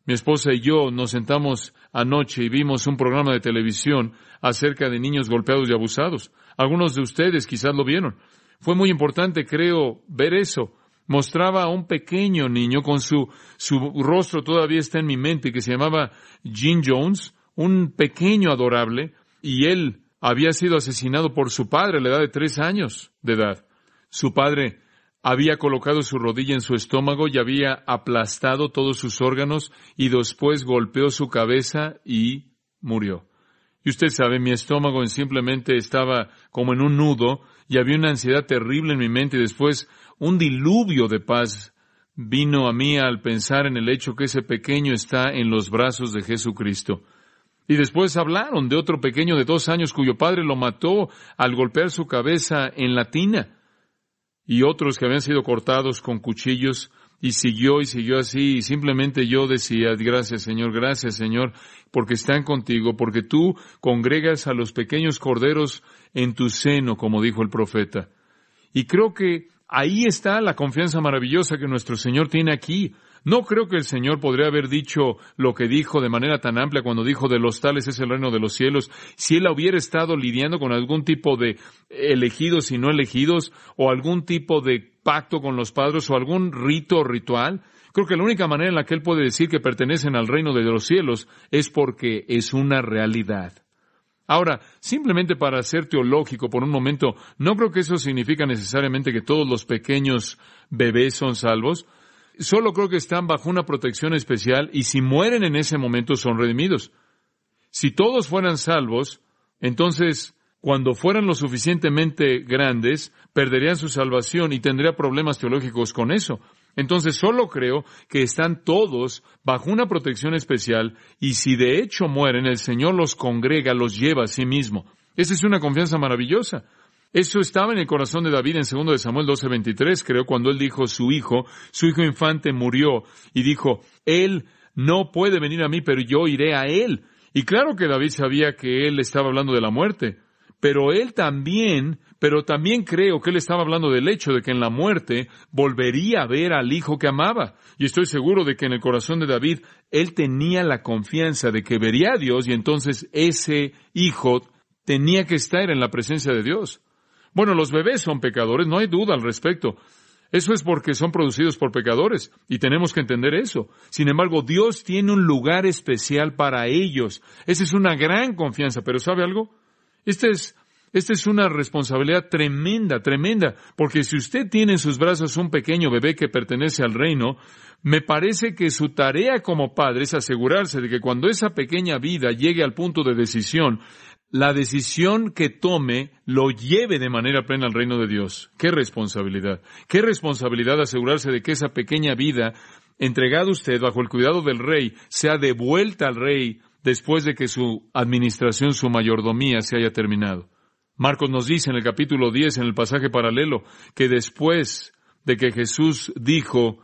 Mi esposa y yo nos sentamos anoche y vimos un programa de televisión acerca de niños golpeados y abusados. Algunos de ustedes quizás lo vieron. Fue muy importante, creo, ver eso. Mostraba a un pequeño niño con su, su rostro todavía está en mi mente, que se llamaba Jim Jones, un pequeño adorable, y él había sido asesinado por su padre a la edad de tres años de edad. Su padre había colocado su rodilla en su estómago y había aplastado todos sus órganos y después golpeó su cabeza y murió. Y usted sabe, mi estómago simplemente estaba como en un nudo y había una ansiedad terrible en mi mente y después un diluvio de paz vino a mí al pensar en el hecho que ese pequeño está en los brazos de Jesucristo. Y después hablaron de otro pequeño de dos años cuyo padre lo mató al golpear su cabeza en la tina. Y otros que habían sido cortados con cuchillos y siguió y siguió así y simplemente yo decía, gracias Señor, gracias Señor, porque están contigo, porque tú congregas a los pequeños corderos en tu seno, como dijo el profeta. Y creo que ahí está la confianza maravillosa que nuestro Señor tiene aquí. No creo que el Señor podría haber dicho lo que dijo de manera tan amplia cuando dijo de los tales es el reino de los cielos, si él hubiera estado lidiando con algún tipo de elegidos y no elegidos, o algún tipo de pacto con los padres, o algún rito o ritual. Creo que la única manera en la que él puede decir que pertenecen al reino de los cielos es porque es una realidad. Ahora, simplemente para ser teológico por un momento, no creo que eso significa necesariamente que todos los pequeños bebés son salvos. Solo creo que están bajo una protección especial y si mueren en ese momento son redimidos. Si todos fueran salvos, entonces cuando fueran lo suficientemente grandes, perderían su salvación y tendría problemas teológicos con eso. Entonces solo creo que están todos bajo una protección especial y si de hecho mueren, el Señor los congrega, los lleva a sí mismo. Esa es una confianza maravillosa. Eso estaba en el corazón de David en 2 de Samuel 12:23, creo, cuando él dijo su hijo, su hijo infante murió y dijo, él no puede venir a mí, pero yo iré a él. Y claro que David sabía que él estaba hablando de la muerte, pero él también, pero también creo que él estaba hablando del hecho de que en la muerte volvería a ver al hijo que amaba. Y estoy seguro de que en el corazón de David él tenía la confianza de que vería a Dios y entonces ese hijo tenía que estar en la presencia de Dios. Bueno, los bebés son pecadores, no hay duda al respecto. Eso es porque son producidos por pecadores y tenemos que entender eso. Sin embargo, Dios tiene un lugar especial para ellos. Esa es una gran confianza, pero ¿sabe algo? Esta es, esta es una responsabilidad tremenda, tremenda, porque si usted tiene en sus brazos un pequeño bebé que pertenece al reino, me parece que su tarea como padre es asegurarse de que cuando esa pequeña vida llegue al punto de decisión, la decisión que tome lo lleve de manera plena al reino de Dios. Qué responsabilidad. Qué responsabilidad asegurarse de que esa pequeña vida entregada a usted bajo el cuidado del rey sea devuelta al rey después de que su administración, su mayordomía se haya terminado. Marcos nos dice en el capítulo 10, en el pasaje paralelo, que después de que Jesús dijo,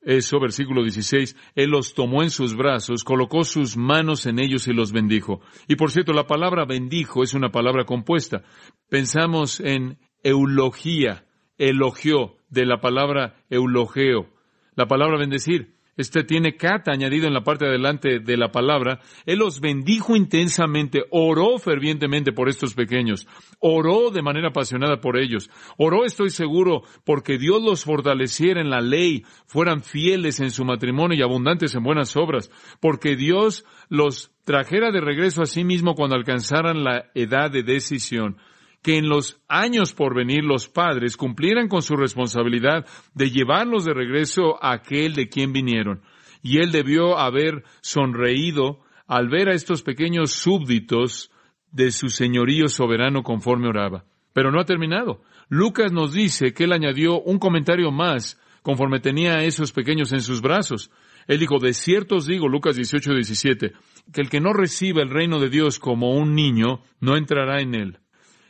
eso, versículo 16, Él los tomó en sus brazos, colocó sus manos en ellos y los bendijo. Y por cierto, la palabra bendijo es una palabra compuesta. Pensamos en eulogía, elogió, de la palabra eulogeo, la palabra bendecir. Este tiene kata añadido en la parte de adelante de la palabra. Él los bendijo intensamente, oró fervientemente por estos pequeños, oró de manera apasionada por ellos. Oró, estoy seguro, porque Dios los fortaleciera en la ley, fueran fieles en su matrimonio y abundantes en buenas obras, porque Dios los trajera de regreso a sí mismo cuando alcanzaran la edad de decisión que en los años por venir los padres cumplieran con su responsabilidad de llevarlos de regreso a aquel de quien vinieron. Y él debió haber sonreído al ver a estos pequeños súbditos de su señorío soberano conforme oraba. Pero no ha terminado. Lucas nos dice que él añadió un comentario más conforme tenía a esos pequeños en sus brazos. Él dijo, de cierto os digo, Lucas 18, 17, que el que no reciba el reino de Dios como un niño, no entrará en él.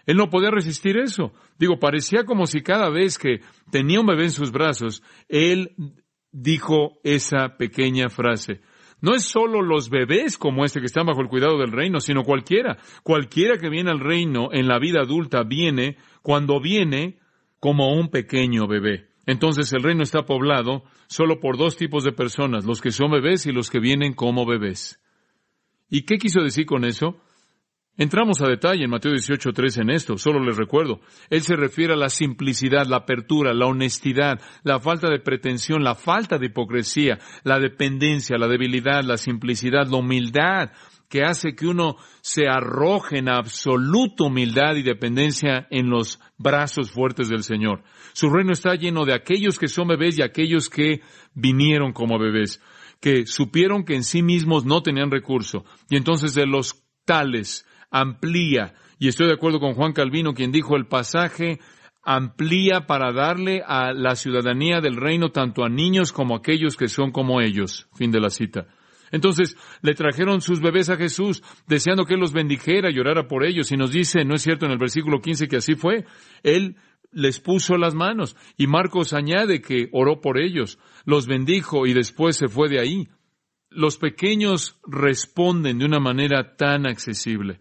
Él no podía resistir eso. Digo, parecía como si cada vez que tenía un bebé en sus brazos, él dijo esa pequeña frase. No es solo los bebés como este que están bajo el cuidado del reino, sino cualquiera. Cualquiera que viene al reino en la vida adulta viene cuando viene como un pequeño bebé. Entonces el reino está poblado solo por dos tipos de personas, los que son bebés y los que vienen como bebés. ¿Y qué quiso decir con eso? Entramos a detalle en Mateo 18.3 en esto, solo les recuerdo. Él se refiere a la simplicidad, la apertura, la honestidad, la falta de pretensión, la falta de hipocresía, la dependencia, la debilidad, la simplicidad, la humildad, que hace que uno se arroje en absoluta humildad y dependencia en los brazos fuertes del Señor. Su reino está lleno de aquellos que son bebés y aquellos que vinieron como bebés, que supieron que en sí mismos no tenían recurso, y entonces de los tales amplía. Y estoy de acuerdo con Juan Calvino, quien dijo el pasaje amplía para darle a la ciudadanía del reino tanto a niños como a aquellos que son como ellos. Fin de la cita. Entonces le trajeron sus bebés a Jesús, deseando que Él los bendijera y orara por ellos. Y nos dice, ¿no es cierto en el versículo 15 que así fue? Él les puso las manos. Y Marcos añade que oró por ellos, los bendijo y después se fue de ahí. Los pequeños responden de una manera tan accesible.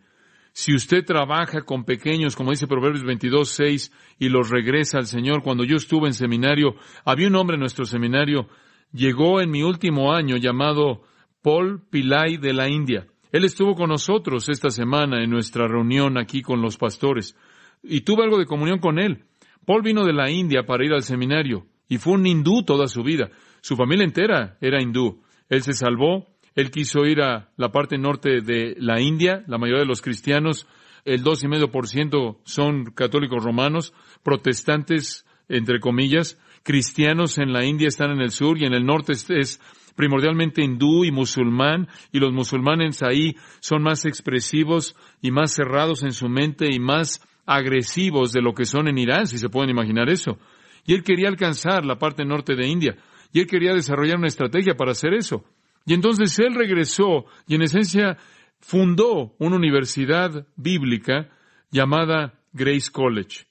Si usted trabaja con pequeños, como dice Proverbios 22, 6, y los regresa al Señor, cuando yo estuve en seminario, había un hombre en nuestro seminario, llegó en mi último año llamado Paul Pillai de la India. Él estuvo con nosotros esta semana en nuestra reunión aquí con los pastores, y tuve algo de comunión con él. Paul vino de la India para ir al seminario, y fue un hindú toda su vida. Su familia entera era hindú. Él se salvó, él quiso ir a la parte norte de la India, la mayoría de los cristianos, el dos y medio por ciento son católicos romanos, protestantes, entre comillas, cristianos en la India están en el sur y en el norte es, primordialmente hindú y musulmán, y los musulmanes ahí son más expresivos y más cerrados en su mente y más agresivos de lo que son en Irán, si se pueden imaginar eso. Y él quería alcanzar la parte norte de India, y él quería desarrollar una estrategia para hacer eso. Y entonces él regresó y en esencia fundó una universidad bíblica llamada Grace College.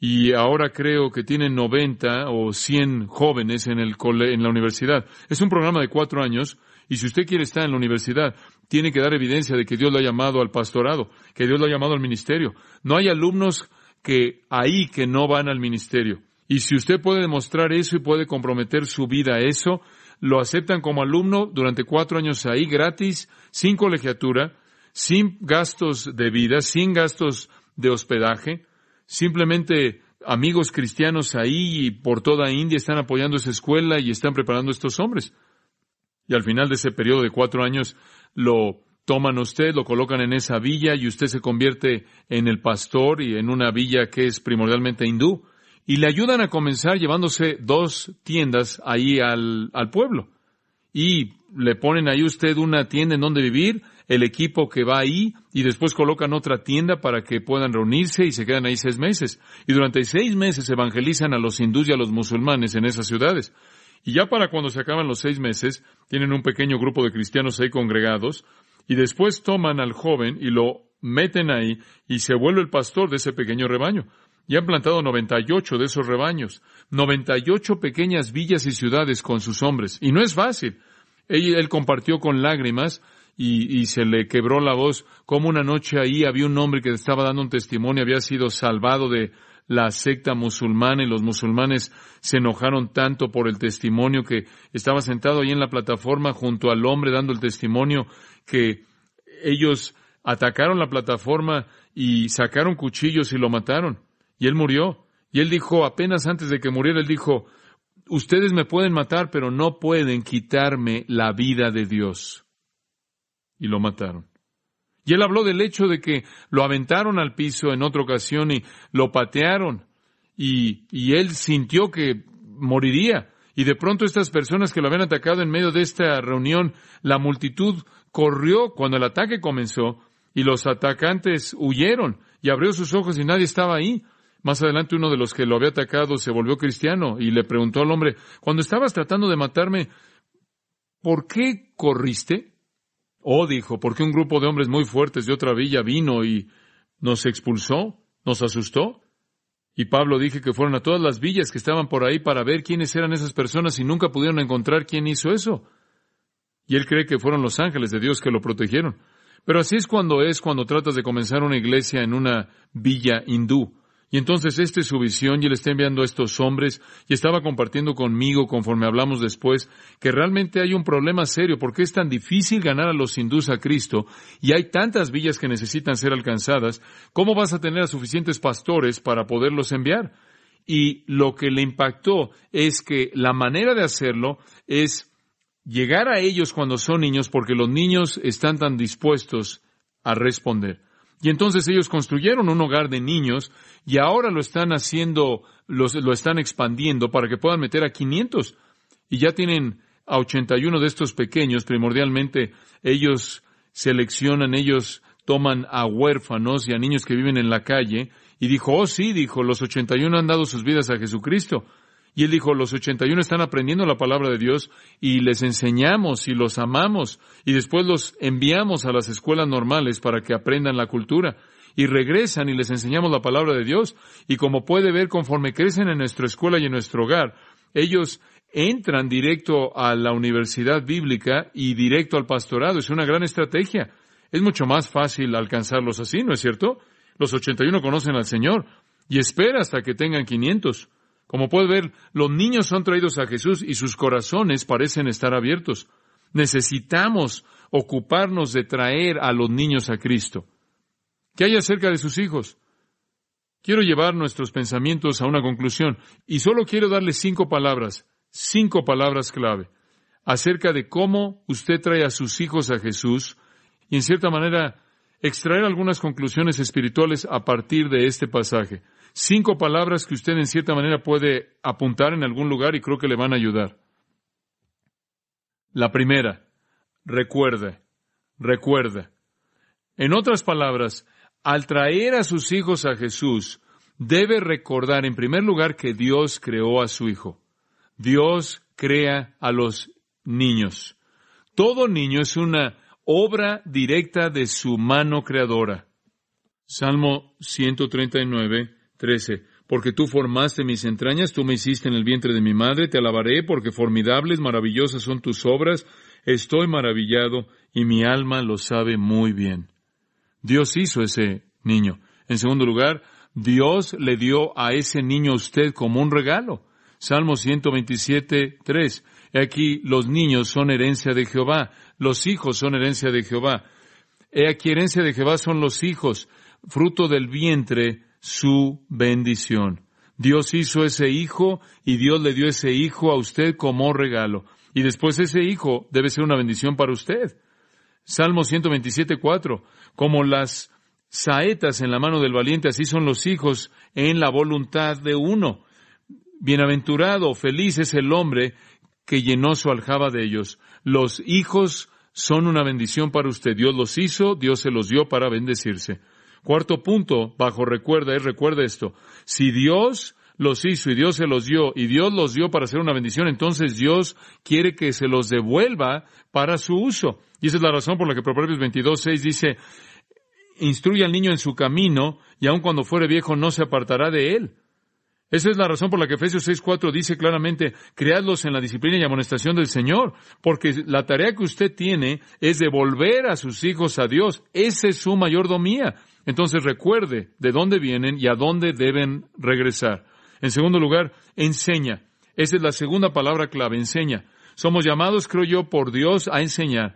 Y ahora creo que tienen 90 o 100 jóvenes en, el en la universidad. Es un programa de cuatro años y si usted quiere estar en la universidad, tiene que dar evidencia de que Dios lo ha llamado al pastorado, que Dios lo ha llamado al ministerio. No hay alumnos que ahí que no van al ministerio. Y si usted puede demostrar eso y puede comprometer su vida a eso, lo aceptan como alumno durante cuatro años ahí gratis, sin colegiatura, sin gastos de vida, sin gastos de hospedaje, simplemente amigos cristianos ahí y por toda India están apoyando esa escuela y están preparando a estos hombres. Y al final de ese periodo de cuatro años lo toman usted, lo colocan en esa villa y usted se convierte en el pastor y en una villa que es primordialmente hindú y le ayudan a comenzar llevándose dos tiendas ahí al, pueblo. Y le ponen ahí usted una tienda en donde vivir, el equipo que va ahí, y después colocan otra tienda para que puedan reunirse y se quedan ahí seis meses. Y durante seis meses evangelizan a los hindúes y a los musulmanes en esas ciudades. Y ya para cuando se acaban los seis meses, tienen un pequeño grupo de cristianos ahí congregados, y después toman al joven y lo meten ahí, y se vuelve el pastor de ese pequeño rebaño y han plantado 98 de esos rebaños, 98 pequeñas villas y ciudades con sus hombres. Y no es fácil. Él, compartió con lágrimas y, y, se le quebró la voz como una noche ahí había un hombre que estaba dando un testimonio, había sido salvado de la secta musulmana y los musulmanes se enojaron tanto por el testimonio que estaba sentado ahí en la plataforma junto al hombre dando el testimonio que ellos atacaron la plataforma y sacaron cuchillos y lo mataron. Y él murió. Y él dijo, apenas antes de que muriera, él dijo, ustedes me pueden matar, pero no pueden quitarme la vida de Dios. Y lo mataron. Y él habló del hecho de que lo aventaron al piso en otra ocasión y lo patearon. Y, él sintió que moriría. Y de pronto estas personas que lo habían atacado en medio de esta reunión, la multitud corrió cuando el ataque comenzó y los atacantes huyeron y abrió sus ojos y nadie estaba ahí. Más adelante uno de los que lo había atacado se volvió cristiano y le preguntó al hombre, cuando estabas tratando de matarme, ¿por qué corriste? Oh, dijo, porque un grupo de hombres muy fuertes de otra villa vino y nos expulsó, nos asustó. Y Pablo dije que fueron a todas las villas que estaban por ahí para ver quiénes eran esas personas y nunca pudieron encontrar quién hizo eso. Y él cree que fueron los ángeles de Dios que lo protegieron. Pero así es cuando es cuando tratas de comenzar una iglesia en una villa hindú. Y entonces esta es su visión y él está enviando a estos hombres y estaba compartiendo conmigo conforme hablamos después que realmente hay un problema serio porque es tan difícil ganar a los hindús a Cristo y hay tantas villas que necesitan ser alcanzadas, ¿cómo vas a tener a suficientes pastores para poderlos enviar? Y lo que le impactó es que la manera de hacerlo es llegar a ellos cuando son niños porque los niños están tan dispuestos a responder. Y entonces ellos construyeron un hogar de niños y ahora lo están haciendo, lo están expandiendo para que puedan meter a 500. Y ya tienen a 81 de estos pequeños, primordialmente ellos seleccionan, ellos toman a huérfanos y a niños que viven en la calle. Y dijo, oh sí, dijo, los 81 han dado sus vidas a Jesucristo. Y él dijo, los 81 están aprendiendo la palabra de Dios y les enseñamos y los amamos y después los enviamos a las escuelas normales para que aprendan la cultura y regresan y les enseñamos la palabra de Dios y como puede ver conforme crecen en nuestra escuela y en nuestro hogar, ellos entran directo a la universidad bíblica y directo al pastorado. Es una gran estrategia. Es mucho más fácil alcanzarlos así, ¿no es cierto? Los 81 conocen al Señor y espera hasta que tengan 500. Como puede ver, los niños son traídos a Jesús y sus corazones parecen estar abiertos. Necesitamos ocuparnos de traer a los niños a Cristo. ¿Qué hay acerca de sus hijos? Quiero llevar nuestros pensamientos a una conclusión y solo quiero darle cinco palabras, cinco palabras clave acerca de cómo usted trae a sus hijos a Jesús y en cierta manera extraer algunas conclusiones espirituales a partir de este pasaje. Cinco palabras que usted en cierta manera puede apuntar en algún lugar y creo que le van a ayudar. La primera, recuerda, recuerda. En otras palabras, al traer a sus hijos a Jesús, debe recordar en primer lugar que Dios creó a su hijo. Dios crea a los niños. Todo niño es una obra directa de su mano creadora. Salmo 139, 13. Porque tú formaste mis entrañas, tú me hiciste en el vientre de mi madre, te alabaré, porque formidables, maravillosas son tus obras, estoy maravillado y mi alma lo sabe muy bien. Dios hizo ese niño. En segundo lugar, Dios le dio a ese niño a usted como un regalo. Salmo 127, 3. Aquí los niños son herencia de Jehová, los hijos son herencia de Jehová. He aquí herencia de Jehová son los hijos, fruto del vientre, su bendición. Dios hizo ese hijo y Dios le dio ese hijo a usted como regalo. Y después ese hijo debe ser una bendición para usted. Salmo 127, 4. Como las saetas en la mano del valiente, así son los hijos en la voluntad de uno. Bienaventurado, feliz es el hombre que llenó su aljaba de ellos. Los hijos son una bendición para usted. Dios los hizo, Dios se los dio para bendecirse. Cuarto punto, bajo recuerda, es recuerda esto. Si Dios los hizo y Dios se los dio y Dios los dio para hacer una bendición, entonces Dios quiere que se los devuelva para su uso. Y esa es la razón por la que Proverbios 22, 6 dice, instruye al niño en su camino y aun cuando fuere viejo no se apartará de él. Esa es la razón por la que Efesios 6.4 dice claramente, creadlos en la disciplina y amonestación del Señor, porque la tarea que usted tiene es devolver a sus hijos a Dios. Esa es su mayordomía. Entonces recuerde de dónde vienen y a dónde deben regresar. En segundo lugar, enseña. Esa es la segunda palabra clave, enseña. Somos llamados, creo yo, por Dios a enseñar.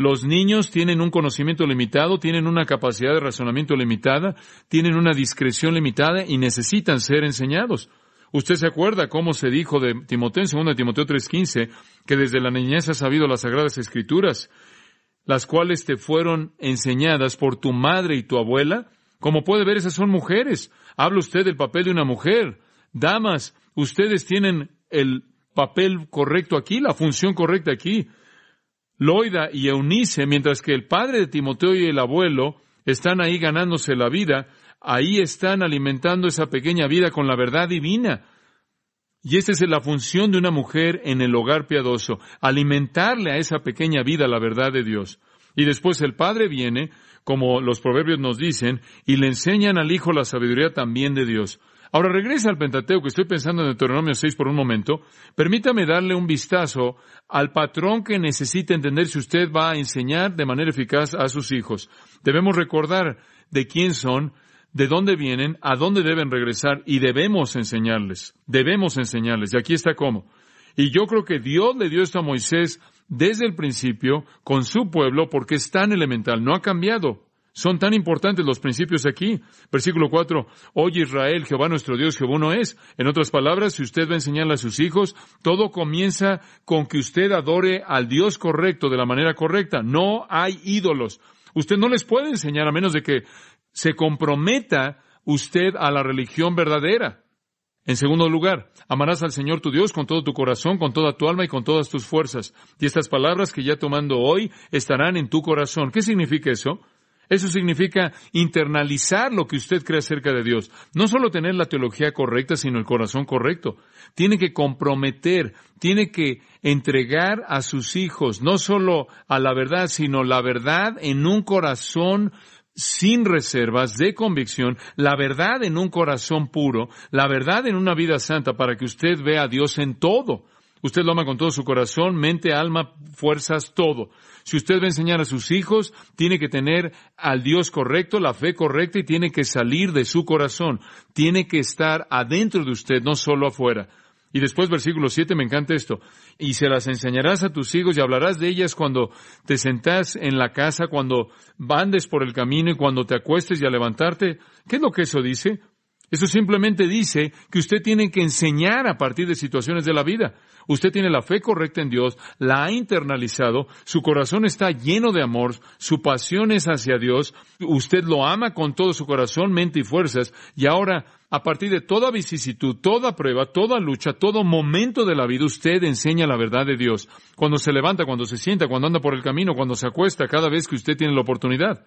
Los niños tienen un conocimiento limitado, tienen una capacidad de razonamiento limitada, tienen una discreción limitada y necesitan ser enseñados. Usted se acuerda cómo se dijo de Timoteo en 2 Timoteo 3:15 que desde la niñez has sabido las sagradas escrituras, las cuales te fueron enseñadas por tu madre y tu abuela. Como puede ver, esas son mujeres. Habla usted del papel de una mujer. Damas, ustedes tienen el papel correcto aquí, la función correcta aquí. Loida y Eunice, mientras que el padre de Timoteo y el abuelo están ahí ganándose la vida, ahí están alimentando esa pequeña vida con la verdad divina. Y esta es la función de una mujer en el hogar piadoso, alimentarle a esa pequeña vida la verdad de Dios. Y después el padre viene, como los proverbios nos dicen, y le enseñan al hijo la sabiduría también de Dios. Ahora regresa al Pentateuco, estoy pensando en Deuteronomio 6 por un momento. Permítame darle un vistazo al patrón que necesita entender si usted va a enseñar de manera eficaz a sus hijos. Debemos recordar de quién son, de dónde vienen, a dónde deben regresar y debemos enseñarles. Debemos enseñarles. Y aquí está cómo. Y yo creo que Dios le dio esto a Moisés desde el principio con su pueblo porque es tan elemental, no ha cambiado. Son tan importantes los principios aquí. Versículo 4. Oye Israel, Jehová nuestro Dios, Jehová no es. En otras palabras, si usted va a enseñarle a sus hijos, todo comienza con que usted adore al Dios correcto de la manera correcta. No hay ídolos. Usted no les puede enseñar a menos de que se comprometa usted a la religión verdadera. En segundo lugar, amarás al Señor tu Dios con todo tu corazón, con toda tu alma y con todas tus fuerzas. Y estas palabras que ya tomando hoy estarán en tu corazón. ¿Qué significa eso? Eso significa internalizar lo que usted cree acerca de Dios. No solo tener la teología correcta, sino el corazón correcto. Tiene que comprometer, tiene que entregar a sus hijos, no solo a la verdad, sino la verdad en un corazón sin reservas, de convicción, la verdad en un corazón puro, la verdad en una vida santa para que usted vea a Dios en todo. Usted lo ama con todo su corazón, mente, alma, fuerzas, todo. Si usted va a enseñar a sus hijos, tiene que tener al Dios correcto, la fe correcta y tiene que salir de su corazón. Tiene que estar adentro de usted, no solo afuera. Y después versículo 7 me encanta esto. Y se las enseñarás a tus hijos y hablarás de ellas cuando te sentás en la casa, cuando bandes por el camino y cuando te acuestes y a levantarte. ¿Qué es lo que eso dice? Eso simplemente dice que usted tiene que enseñar a partir de situaciones de la vida. Usted tiene la fe correcta en Dios, la ha internalizado, su corazón está lleno de amor, su pasión es hacia Dios, usted lo ama con todo su corazón, mente y fuerzas, y ahora, a partir de toda vicisitud, toda prueba, toda lucha, todo momento de la vida, usted enseña la verdad de Dios. Cuando se levanta, cuando se sienta, cuando anda por el camino, cuando se acuesta, cada vez que usted tiene la oportunidad.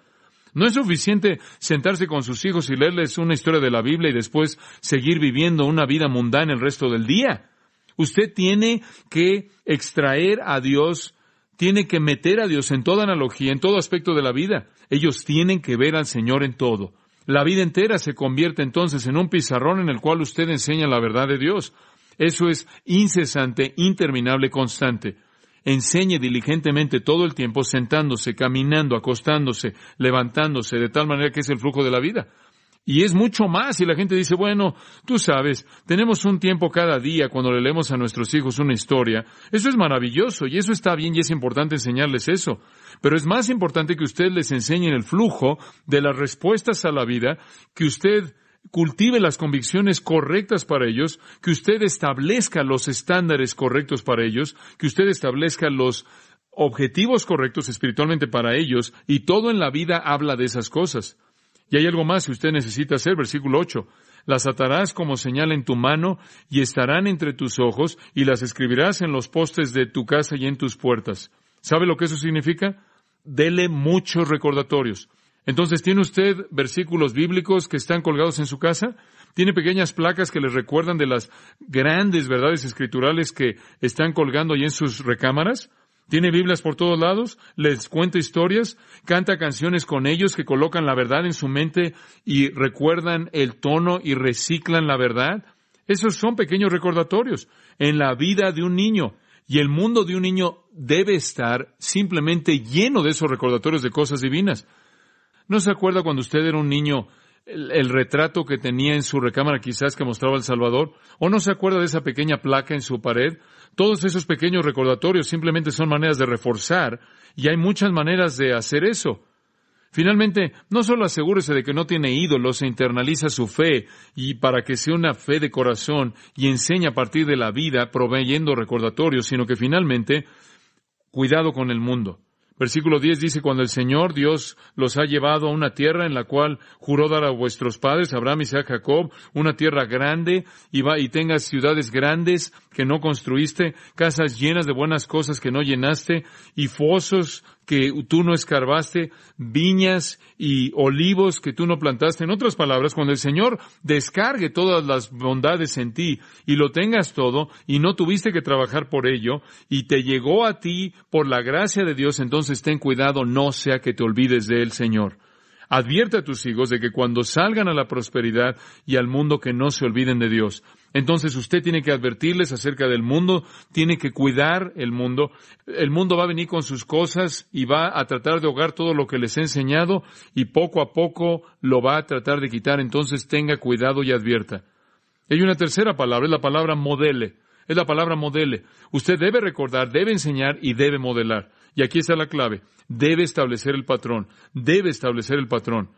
No es suficiente sentarse con sus hijos y leerles una historia de la Biblia y después seguir viviendo una vida mundana el resto del día. Usted tiene que extraer a Dios, tiene que meter a Dios en toda analogía, en todo aspecto de la vida. Ellos tienen que ver al Señor en todo. La vida entera se convierte entonces en un pizarrón en el cual usted enseña la verdad de Dios. Eso es incesante, interminable, constante enseñe diligentemente todo el tiempo sentándose, caminando, acostándose, levantándose, de tal manera que es el flujo de la vida. Y es mucho más. Y la gente dice, bueno, tú sabes, tenemos un tiempo cada día cuando le leemos a nuestros hijos una historia. Eso es maravilloso y eso está bien y es importante enseñarles eso. Pero es más importante que usted les enseñe el flujo de las respuestas a la vida, que usted cultive las convicciones correctas para ellos, que usted establezca los estándares correctos para ellos, que usted establezca los objetivos correctos espiritualmente para ellos, y todo en la vida habla de esas cosas. Y hay algo más que usted necesita hacer, versículo 8. Las atarás como señal en tu mano y estarán entre tus ojos y las escribirás en los postes de tu casa y en tus puertas. ¿Sabe lo que eso significa? Dele muchos recordatorios. Entonces, ¿tiene usted versículos bíblicos que están colgados en su casa? ¿Tiene pequeñas placas que le recuerdan de las grandes verdades escriturales que están colgando ahí en sus recámaras? ¿Tiene Biblias por todos lados? ¿Les cuenta historias? ¿Canta canciones con ellos que colocan la verdad en su mente y recuerdan el tono y reciclan la verdad? Esos son pequeños recordatorios en la vida de un niño. Y el mundo de un niño debe estar simplemente lleno de esos recordatorios de cosas divinas. ¿No se acuerda cuando usted era un niño el, retrato que tenía en su recámara quizás que mostraba el Salvador? ¿O no se acuerda de esa pequeña placa en su pared? Todos esos pequeños recordatorios simplemente son maneras de reforzar y hay muchas maneras de hacer eso. Finalmente, no solo asegúrese de que no tiene ídolos e internaliza su fe y para que sea una fe de corazón y enseña a partir de la vida proveyendo recordatorios, sino que finalmente, cuidado con el mundo. Versículo 10 dice, cuando el Señor Dios los ha llevado a una tierra en la cual juró dar a vuestros padres, Abraham, Isaac, Jacob, una tierra grande, y, va, y tengas ciudades grandes que no construiste, casas llenas de buenas cosas que no llenaste, y fosos que tú no escarbaste, viñas y olivos que tú no plantaste. En otras palabras, cuando el Señor descargue todas las bondades en ti y lo tengas todo y no tuviste que trabajar por ello y te llegó a ti por la gracia de Dios, entonces ten cuidado, no sea que te olvides de él, Señor. Advierte a tus hijos de que cuando salgan a la prosperidad y al mundo que no se olviden de Dios. Entonces usted tiene que advertirles acerca del mundo, tiene que cuidar el mundo. El mundo va a venir con sus cosas y va a tratar de ahogar todo lo que les he enseñado y poco a poco lo va a tratar de quitar. Entonces tenga cuidado y advierta. Hay una tercera palabra, es la palabra modele. Es la palabra modele. Usted debe recordar, debe enseñar y debe modelar. Y aquí está la clave. Debe establecer el patrón. Debe establecer el patrón.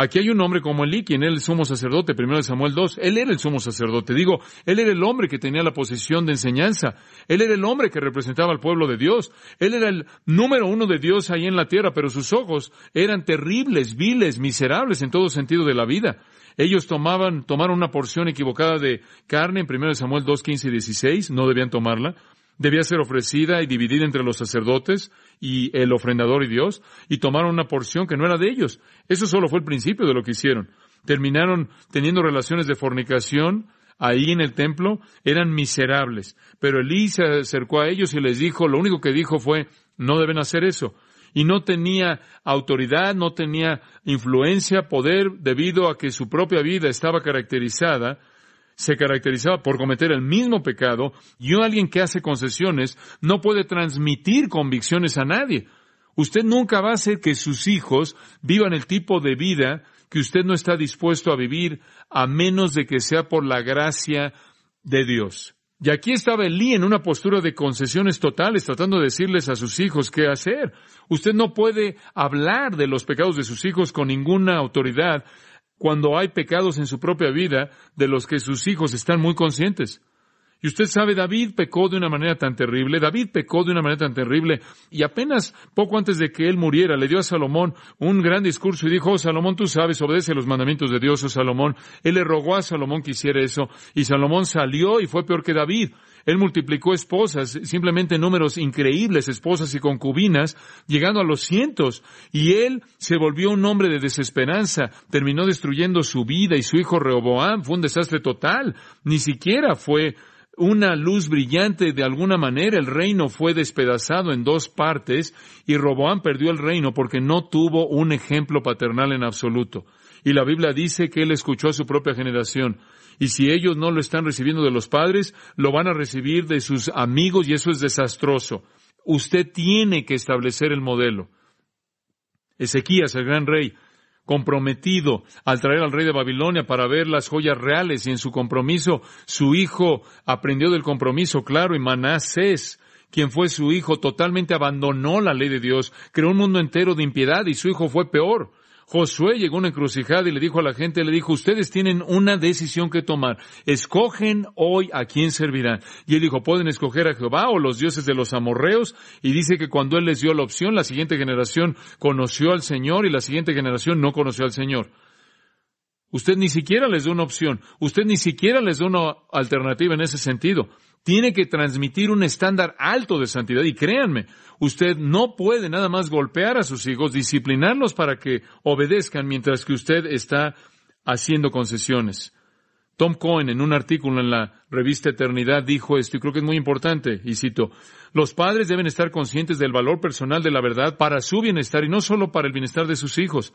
Aquí hay un hombre como Elí, quien era el sumo sacerdote, primero de Samuel 2. Él era el sumo sacerdote. Digo, él era el hombre que tenía la posición de enseñanza. Él era el hombre que representaba al pueblo de Dios. Él era el número uno de Dios ahí en la tierra, pero sus ojos eran terribles, viles, miserables en todo sentido de la vida. Ellos tomaban, tomaron una porción equivocada de carne en primero de Samuel 2, 15 y 16. No debían tomarla. Debía ser ofrecida y dividida entre los sacerdotes y el ofrendador y Dios, y tomaron una porción que no era de ellos. Eso solo fue el principio de lo que hicieron. Terminaron teniendo relaciones de fornicación ahí en el templo, eran miserables. Pero Elí se acercó a ellos y les dijo, lo único que dijo fue, no deben hacer eso. Y no tenía autoridad, no tenía influencia, poder, debido a que su propia vida estaba caracterizada se caracterizaba por cometer el mismo pecado y alguien que hace concesiones no puede transmitir convicciones a nadie. Usted nunca va a hacer que sus hijos vivan el tipo de vida que usted no está dispuesto a vivir a menos de que sea por la gracia de Dios. Y aquí estaba Elí en una postura de concesiones totales, tratando de decirles a sus hijos qué hacer. Usted no puede hablar de los pecados de sus hijos con ninguna autoridad cuando hay pecados en su propia vida de los que sus hijos están muy conscientes. Y usted sabe, David pecó de una manera tan terrible, David pecó de una manera tan terrible, y apenas poco antes de que él muriera, le dio a Salomón un gran discurso y dijo, oh, Salomón, tú sabes, obedece los mandamientos de Dios, oh Salomón. Él le rogó a Salomón que hiciera eso, y Salomón salió y fue peor que David. Él multiplicó esposas, simplemente números increíbles, esposas y concubinas, llegando a los cientos. Y él se volvió un hombre de desesperanza, terminó destruyendo su vida y su hijo Rehoboam fue un desastre total. Ni siquiera fue una luz brillante de alguna manera. El reino fue despedazado en dos partes y Roboam perdió el reino porque no tuvo un ejemplo paternal en absoluto. Y la Biblia dice que él escuchó a su propia generación. Y si ellos no lo están recibiendo de los padres, lo van a recibir de sus amigos y eso es desastroso. Usted tiene que establecer el modelo. Ezequías, el gran rey, comprometido al traer al rey de Babilonia para ver las joyas reales y en su compromiso su hijo aprendió del compromiso, claro, y Manasés, quien fue su hijo, totalmente abandonó la ley de Dios, creó un mundo entero de impiedad y su hijo fue peor. Josué llegó a una encrucijada y le dijo a la gente, le dijo, ustedes tienen una decisión que tomar. Escogen hoy a quién servirán. Y él dijo, pueden escoger a Jehová o los dioses de los amorreos. Y dice que cuando él les dio la opción, la siguiente generación conoció al Señor y la siguiente generación no conoció al Señor. Usted ni siquiera les da una opción. Usted ni siquiera les da una alternativa en ese sentido. Tiene que transmitir un estándar alto de santidad. Y créanme, usted no puede nada más golpear a sus hijos, disciplinarlos para que obedezcan mientras que usted está haciendo concesiones. Tom Cohen en un artículo en la revista Eternidad dijo esto y creo que es muy importante, y cito, los padres deben estar conscientes del valor personal de la verdad para su bienestar y no solo para el bienestar de sus hijos.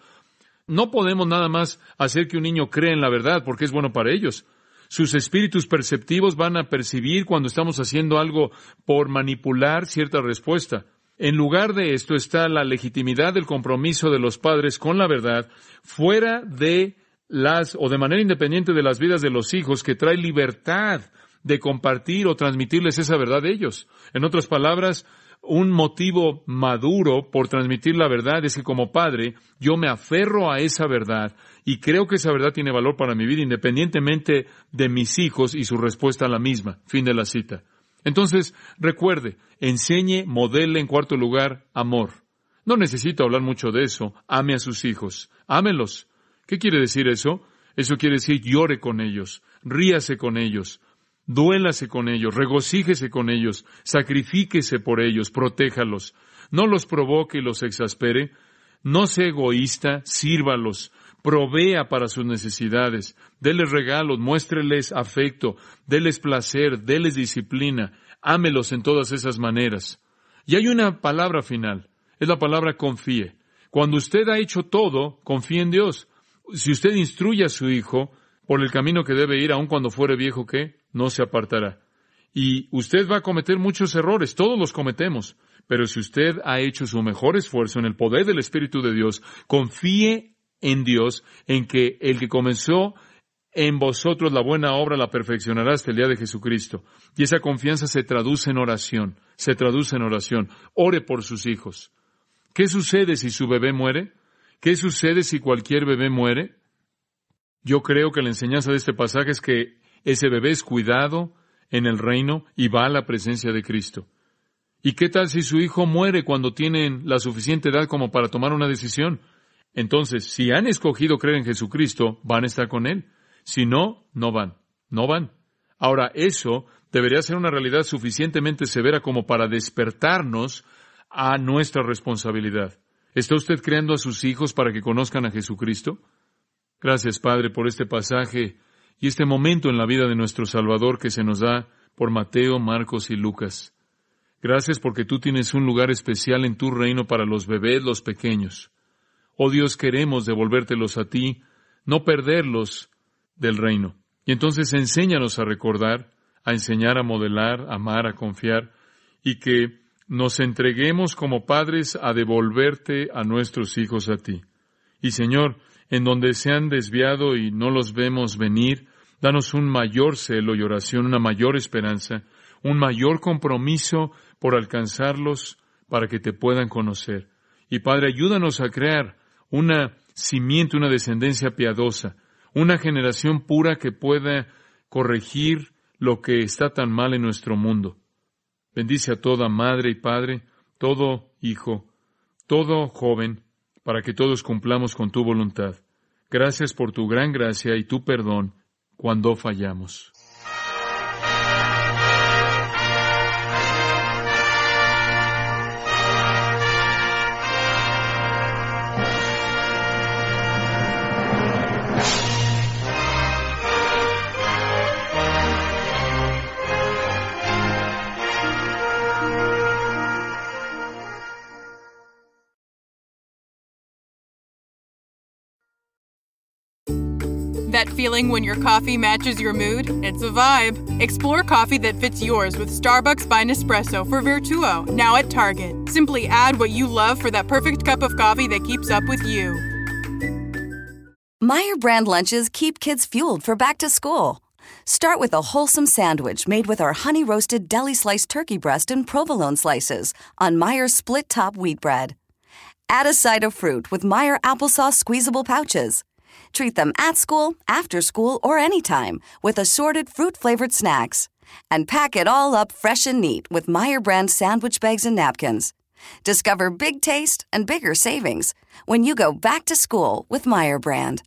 No podemos nada más hacer que un niño crea en la verdad porque es bueno para ellos. Sus espíritus perceptivos van a percibir cuando estamos haciendo algo por manipular cierta respuesta. En lugar de esto está la legitimidad del compromiso de los padres con la verdad fuera de las o de manera independiente de las vidas de los hijos que trae libertad de compartir o transmitirles esa verdad a ellos. En otras palabras, un motivo maduro por transmitir la verdad es que como padre yo me aferro a esa verdad y creo que esa verdad tiene valor para mi vida independientemente de mis hijos y su respuesta a la misma. Fin de la cita. Entonces, recuerde, enseñe, modele en cuarto lugar amor. No necesito hablar mucho de eso. Ame a sus hijos. Ámelos. ¿Qué quiere decir eso? Eso quiere decir llore con ellos, ríase con ellos, Duélase con ellos, regocíjese con ellos, sacrifíquese por ellos, protéjalos. No los provoque y los exaspere. No sea egoísta, sírvalos, provea para sus necesidades, déles regalos, muéstreles afecto, déles placer, déles disciplina, ámelos en todas esas maneras. Y hay una palabra final, es la palabra confíe. Cuando usted ha hecho todo, confíe en Dios. Si usted instruye a su hijo por el camino que debe ir, aun cuando fuere viejo, ¿qué? no se apartará. Y usted va a cometer muchos errores, todos los cometemos, pero si usted ha hecho su mejor esfuerzo en el poder del Espíritu de Dios, confíe en Dios, en que el que comenzó en vosotros la buena obra la perfeccionará hasta el día de Jesucristo. Y esa confianza se traduce en oración, se traduce en oración. Ore por sus hijos. ¿Qué sucede si su bebé muere? ¿Qué sucede si cualquier bebé muere? Yo creo que la enseñanza de este pasaje es que ese bebé es cuidado en el reino y va a la presencia de Cristo. ¿Y qué tal si su hijo muere cuando tienen la suficiente edad como para tomar una decisión? Entonces, si han escogido creer en Jesucristo, van a estar con Él. Si no, no van. No van. Ahora, eso debería ser una realidad suficientemente severa como para despertarnos a nuestra responsabilidad. ¿Está usted creando a sus hijos para que conozcan a Jesucristo? Gracias, Padre, por este pasaje y este momento en la vida de nuestro Salvador que se nos da por Mateo, Marcos y Lucas. Gracias porque tú tienes un lugar especial en tu reino para los bebés, los pequeños. Oh Dios, queremos devolvértelos a ti, no perderlos del reino. Y entonces enséñanos a recordar, a enseñar a modelar, a amar, a confiar, y que nos entreguemos como padres a devolverte a nuestros hijos a ti. Y Señor, en donde se han desviado y no los vemos venir, danos un mayor celo y oración, una mayor esperanza, un mayor compromiso por alcanzarlos para que te puedan conocer. Y Padre, ayúdanos a crear una simiente, una descendencia piadosa, una generación pura que pueda corregir lo que está tan mal en nuestro mundo. Bendice a toda madre y padre, todo hijo, todo joven, para que todos cumplamos con tu voluntad. Gracias por tu gran gracia y tu perdón cuando fallamos. Feeling when your coffee matches your mood? It's a vibe. Explore coffee that fits yours with Starbucks by Nespresso for Virtuo, now at Target. Simply add what you love for that perfect cup of coffee that keeps up with you. Meyer brand lunches keep kids fueled for back to school. Start with a wholesome sandwich made with our honey roasted deli sliced turkey breast and provolone slices on Meyer's split top wheat bread. Add a side of fruit with Meyer applesauce squeezable pouches. Treat them at school, after school, or anytime with assorted fruit flavored snacks. And pack it all up fresh and neat with Meyer brand sandwich bags and napkins. Discover big taste and bigger savings when you go back to school with Meyer brand.